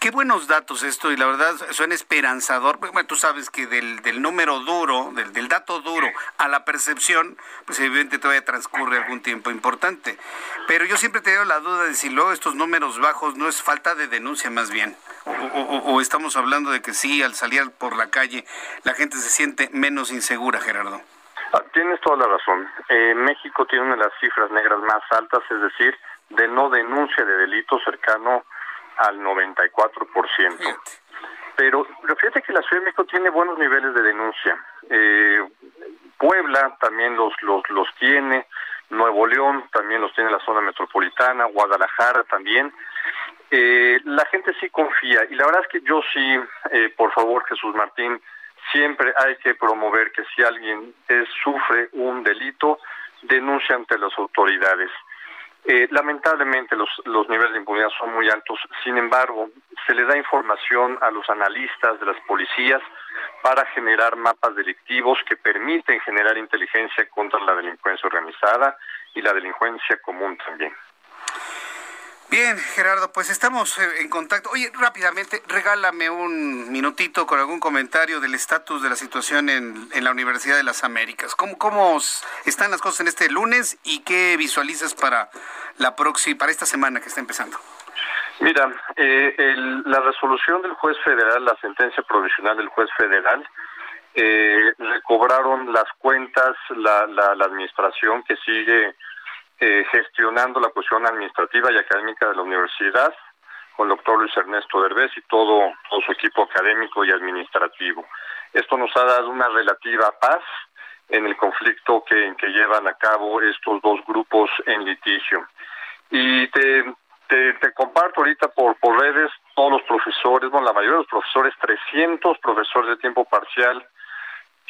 Speaker 1: qué buenos datos esto y la verdad suena esperanzador. Bueno, tú sabes que del, del número duro, del, del, dato duro a la percepción, pues evidentemente todavía transcurre algún tiempo importante. Pero yo siempre he tenido la duda de si luego estos números bajos no es falta de denuncia más bien. O, estamos hablando de que sí, al salir por la calle, la gente se siente menos insegura, Gerardo.
Speaker 19: Ah, tienes toda la razón. Eh, México tiene una de las cifras negras más altas, es decir, de no denuncia de delito cercano al 94%. Pero, pero fíjate que la Ciudad de México tiene buenos niveles de denuncia. Eh, Puebla también los, los, los tiene. Nuevo León también los tiene la zona metropolitana, Guadalajara también. Eh, la gente sí confía y la verdad es que yo sí, eh, por favor Jesús Martín, siempre hay que promover que si alguien sufre un delito, denuncie ante las autoridades. Eh, lamentablemente los, los niveles de impunidad son muy altos, sin embargo, se le da información a los analistas de las policías para generar mapas delictivos que permiten generar inteligencia contra la delincuencia organizada y la delincuencia común también.
Speaker 1: Bien, Gerardo, pues estamos eh, en contacto. Oye, rápidamente, regálame un minutito con algún comentario del estatus de la situación en, la Universidad de las Américas. ¿Cómo, ¿Cómo están las cosas en este lunes y qué visualizas para la próxima, para esta semana que está empezando?
Speaker 19: Mira, eh, la resolución del juez federal, la sentencia provisional del juez federal, eh, recobraron las cuentas la, la, la administración que sigue eh, gestionando la cuestión administrativa y académica de la universidad con el doctor Luis Ernesto Derbez y todo, su equipo académico y administrativo. Esto nos ha dado una relativa paz en el conflicto que, llevan a cabo estos dos grupos en litigio. Y te, te, comparto ahorita por, por redes todos los profesores, bueno, la mayoría de los profesores, 300 profesores de tiempo parcial,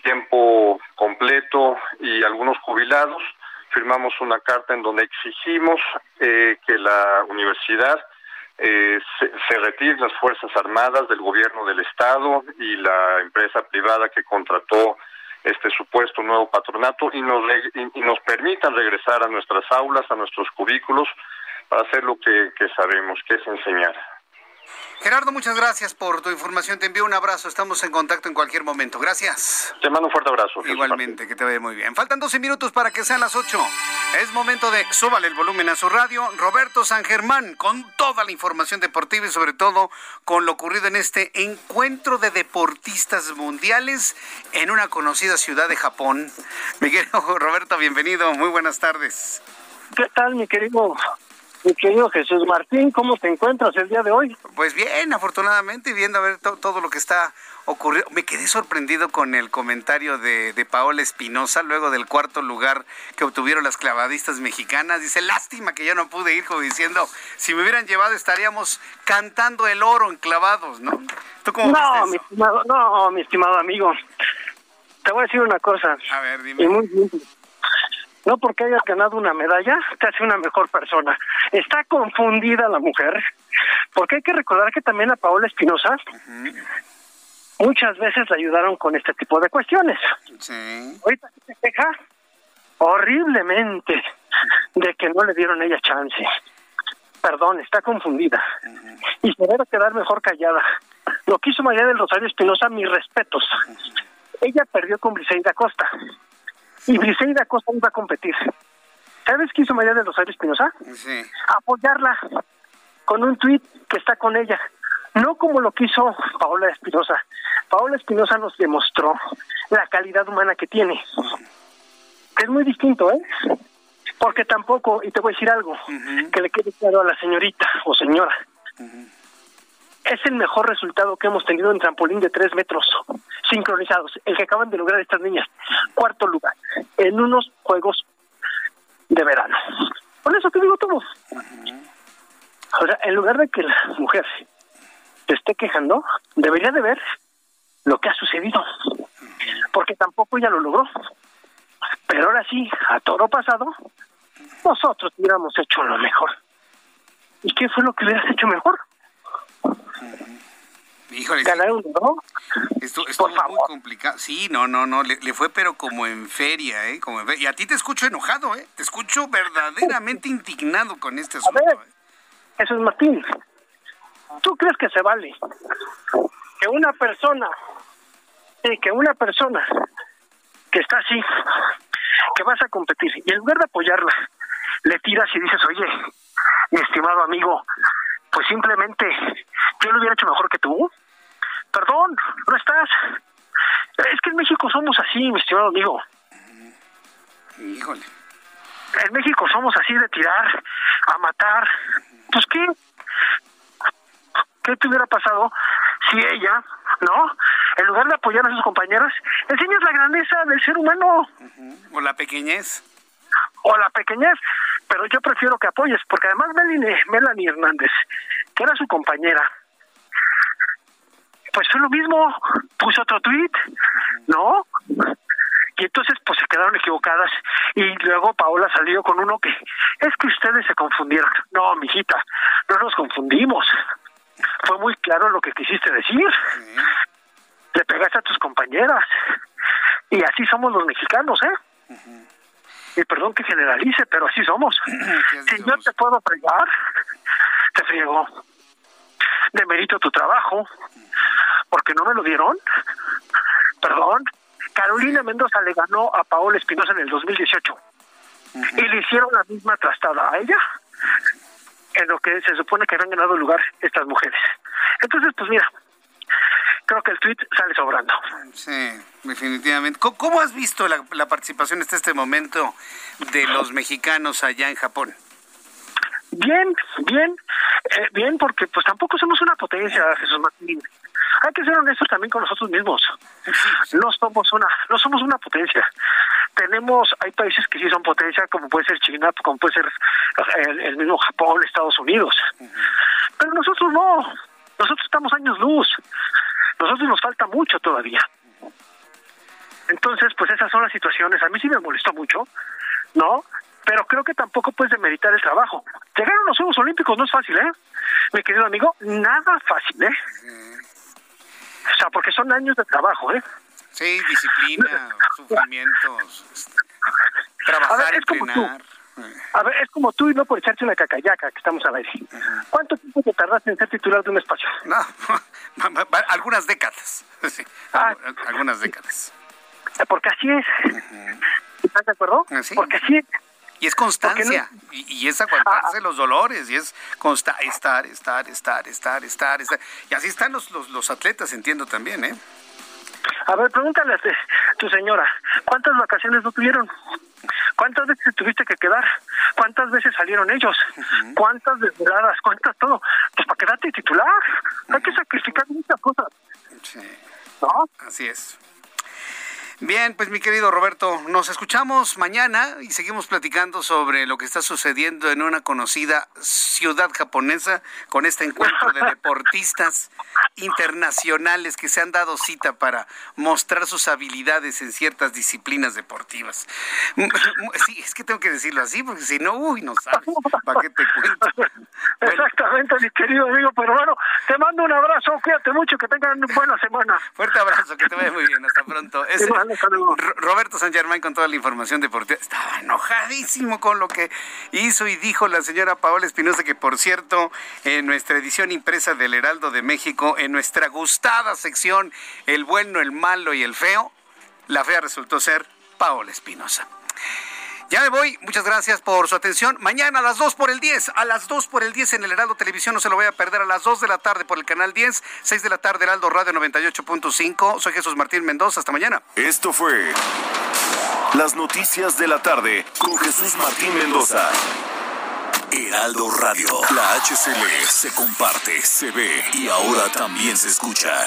Speaker 19: tiempo completo y algunos jubilados, firmamos una carta en donde exigimos eh, que la universidad eh, se, retire las Fuerzas Armadas del gobierno del Estado y la empresa privada que contrató este supuesto nuevo patronato y nos, y nos permitan regresar a nuestras aulas, a nuestros cubículos, para hacer lo que sabemos, que es enseñar.
Speaker 1: Gerardo, muchas gracias por tu información. Te envío un abrazo. Estamos en contacto en cualquier momento. Gracias.
Speaker 19: Te mando un fuerte abrazo.
Speaker 1: Igualmente, que te vaya muy bien. Faltan 12 minutos para que sean las 8. Es momento de súbale el volumen a su radio. Roberto San Germán, con toda la información deportiva y sobre todo con lo ocurrido en este encuentro de deportistas mundiales en una conocida ciudad de Japón. Miguel Roberto, bienvenido. Muy buenas tardes.
Speaker 20: ¿Qué tal, mi querido mi querido Jesús Martín, ¿cómo te encuentras el día de hoy?
Speaker 1: Pues bien, afortunadamente, viendo a ver todo lo que está ocurriendo. Me quedé sorprendido con el comentario de, de Paola Espinosa, luego del cuarto lugar que obtuvieron las clavadistas mexicanas. Dice, lástima que yo no pude ir, como diciendo, si me hubieran llevado estaríamos cantando el oro en clavados, ¿no?
Speaker 20: ¿Tú cómo no, mi estimado, no, mi estimado amigo. Te voy a decir una cosa.
Speaker 1: A ver, dime.
Speaker 20: Y muy bien no porque hayas ganado una medalla te hace una mejor persona. Está confundida la mujer, porque hay que recordar que también a Paola Espinosa muchas veces le ayudaron con este tipo de cuestiones.
Speaker 1: Sí.
Speaker 20: Ahorita se queja horriblemente de que no le dieron ella chance. Perdón, está confundida. Y se debe quedar mejor callada. Lo que hizo María del Rosario Espinosa, mis respetos. Ella perdió con Briseida Costa y Briseida Costa iba a competir. ¿Sabes qué hizo María de Rosario Espinosa?
Speaker 1: Sí.
Speaker 20: Apoyarla con un tuit que está con ella. No como lo que hizo Paola Espinosa. Paola Espinosa nos demostró la calidad humana que tiene. Es muy distinto, ¿eh? Porque tampoco, y te voy a decir algo, que le quede claro a la señorita o señora es el mejor resultado que hemos tenido en trampolín de tres metros sincronizados, el que acaban de lograr estas niñas. Cuarto lugar, en unos Juegos de Verano. Por eso te digo todo. Sea, en lugar de que la mujer se esté quejando, debería de ver lo que ha sucedido, porque tampoco ella lo logró. Pero ahora sí, a todo pasado, nosotros hubiéramos hecho lo mejor. ¿Y qué fue lo que hubieras hecho mejor?
Speaker 1: Híjole,
Speaker 20: Ganaron, ¿no?
Speaker 1: Esto, esto es muy complicado. Sí, no, no, no, le, fue pero como en feria, ¿eh? Como Y a ti te escucho enojado, ¿eh? Te escucho verdaderamente indignado con este asunto.
Speaker 20: A ver, ¿eh? Jesús Martín, ¿tú crees que se vale que una persona, que una persona que está así, que vas a competir, y en lugar de apoyarla, le tiras y dices, oye, mi estimado amigo, pues simplemente yo lo hubiera hecho mejor que tú. Perdón, no estás. Es que en México somos así, mi estimado amigo.
Speaker 1: Híjole.
Speaker 20: En México somos así de tirar, a matar. Pues qué. ¿Qué te hubiera pasado si ella, no? En lugar de apoyar a sus compañeras, enseñas la grandeza del ser humano.
Speaker 1: O la pequeñez.
Speaker 20: O la pequeñez, pero yo prefiero que apoyes, porque además Melanie, Melanie Hernández, que era su compañera, pues fue lo mismo, puso otro tweet, ¿no? Y entonces pues se quedaron equivocadas y luego Paola salió con uno que es que ustedes se confundieron. No, mijita, no nos confundimos. Fue muy claro lo que quisiste decir. Le pegaste a tus compañeras. Y así somos los mexicanos, ¿eh? Y perdón que generalice, pero así somos. si yo te puedo fregar, te friego. Demerito tu trabajo, porque no me lo dieron. Perdón. Carolina Mendoza le ganó a Paola Espinosa en el 2018 y le hicieron la misma trastada a ella en lo que se supone que han ganado lugar estas mujeres. Entonces, pues mira, creo que el tweet sale sobrando.
Speaker 1: Sí, definitivamente. ¿Cómo, has visto la, participación hasta este momento de los mexicanos allá en Japón?
Speaker 20: Bien, bien, eh, bien, porque pues tampoco somos una potencia, Jesús Martín hay que ser honestos también con nosotros mismos. No somos una, no somos una potencia. Tenemos, hay países que sí son potencia, como puede ser China, como puede ser el, mismo Japón, Estados Unidos. Pero nosotros no. Nosotros estamos años luz. Nosotros nos falta mucho todavía. Entonces, pues esas son las situaciones. A mí sí me molestó mucho, ¿no? Pero creo que tampoco puedes demeritar el trabajo. Llegar a los Juegos Olímpicos no es fácil, ¿eh? Mi querido amigo, nada fácil, ¿eh? O sea, porque son años de trabajo, ¿eh?
Speaker 1: Sí, disciplina, sufrimientos, trabajar, ver, es como tú.
Speaker 20: A ver, es como tú y no por echarte una cacayaca que estamos a aire. ¿Cuánto tiempo te tardaste en ser titular de un espacio?
Speaker 1: No, algunas décadas. Sí, ah. algunas décadas.
Speaker 20: Porque así es. ¿Estás de acuerdo? Porque así es.
Speaker 1: Y es constancia, y, es aguantarse ah, ah. los dolores, y es consta estar, estar, estar, estar, estar, estar. Y así están los, los, atletas, entiendo también, ¿eh?
Speaker 20: A ver, pregúntale a tu señora, ¿cuántas vacaciones no tuvieron? ¿Cuántas veces tuviste que quedar? ¿Cuántas veces salieron ellos? ¿Cuántas desveladas? ¿Cuántas todo? Pues para quedarte titular. Hay que sacrificar muchas cosas.
Speaker 1: Sí. ¿No? Así es. Bien, pues mi querido Roberto, nos escuchamos mañana y seguimos platicando sobre lo que está sucediendo en una conocida ciudad japonesa con este encuentro de deportistas internacionales que se han dado cita para mostrar sus habilidades en ciertas disciplinas deportivas. Sí, es que tengo que decirlo así porque si no, uy, no sabes para qué te cuento.
Speaker 20: Exactamente, mi querido amigo, pero bueno, te mando un abrazo, cuídate mucho, que tengan una buena semana.
Speaker 1: Fuerte abrazo, que te vaya muy bien, hasta pronto. Roberto San Germán con toda la información deportiva. Estaba enojadísimo con lo que hizo y dijo la señora Paola Espinosa, que por cierto, en nuestra edición impresa del Heraldo de México, en nuestra gustada sección El bueno, el malo y el feo, la fea resultó ser Paola Espinosa. Ya me voy. Muchas gracias por su atención. Mañana a las 2 por el 10. A las 2 por el 10 en el Heraldo Televisión. No se lo voy a perder. A las 2 de la tarde por el canal 10. 6 de la tarde Heraldo Radio 98.5. Soy Jesús Martín Mendoza. Hasta mañana.
Speaker 16: Esto fue Las Noticias de la Tarde con Jesús Martín Mendoza. Heraldo Radio. La HCL se comparte, se ve y ahora también se escucha.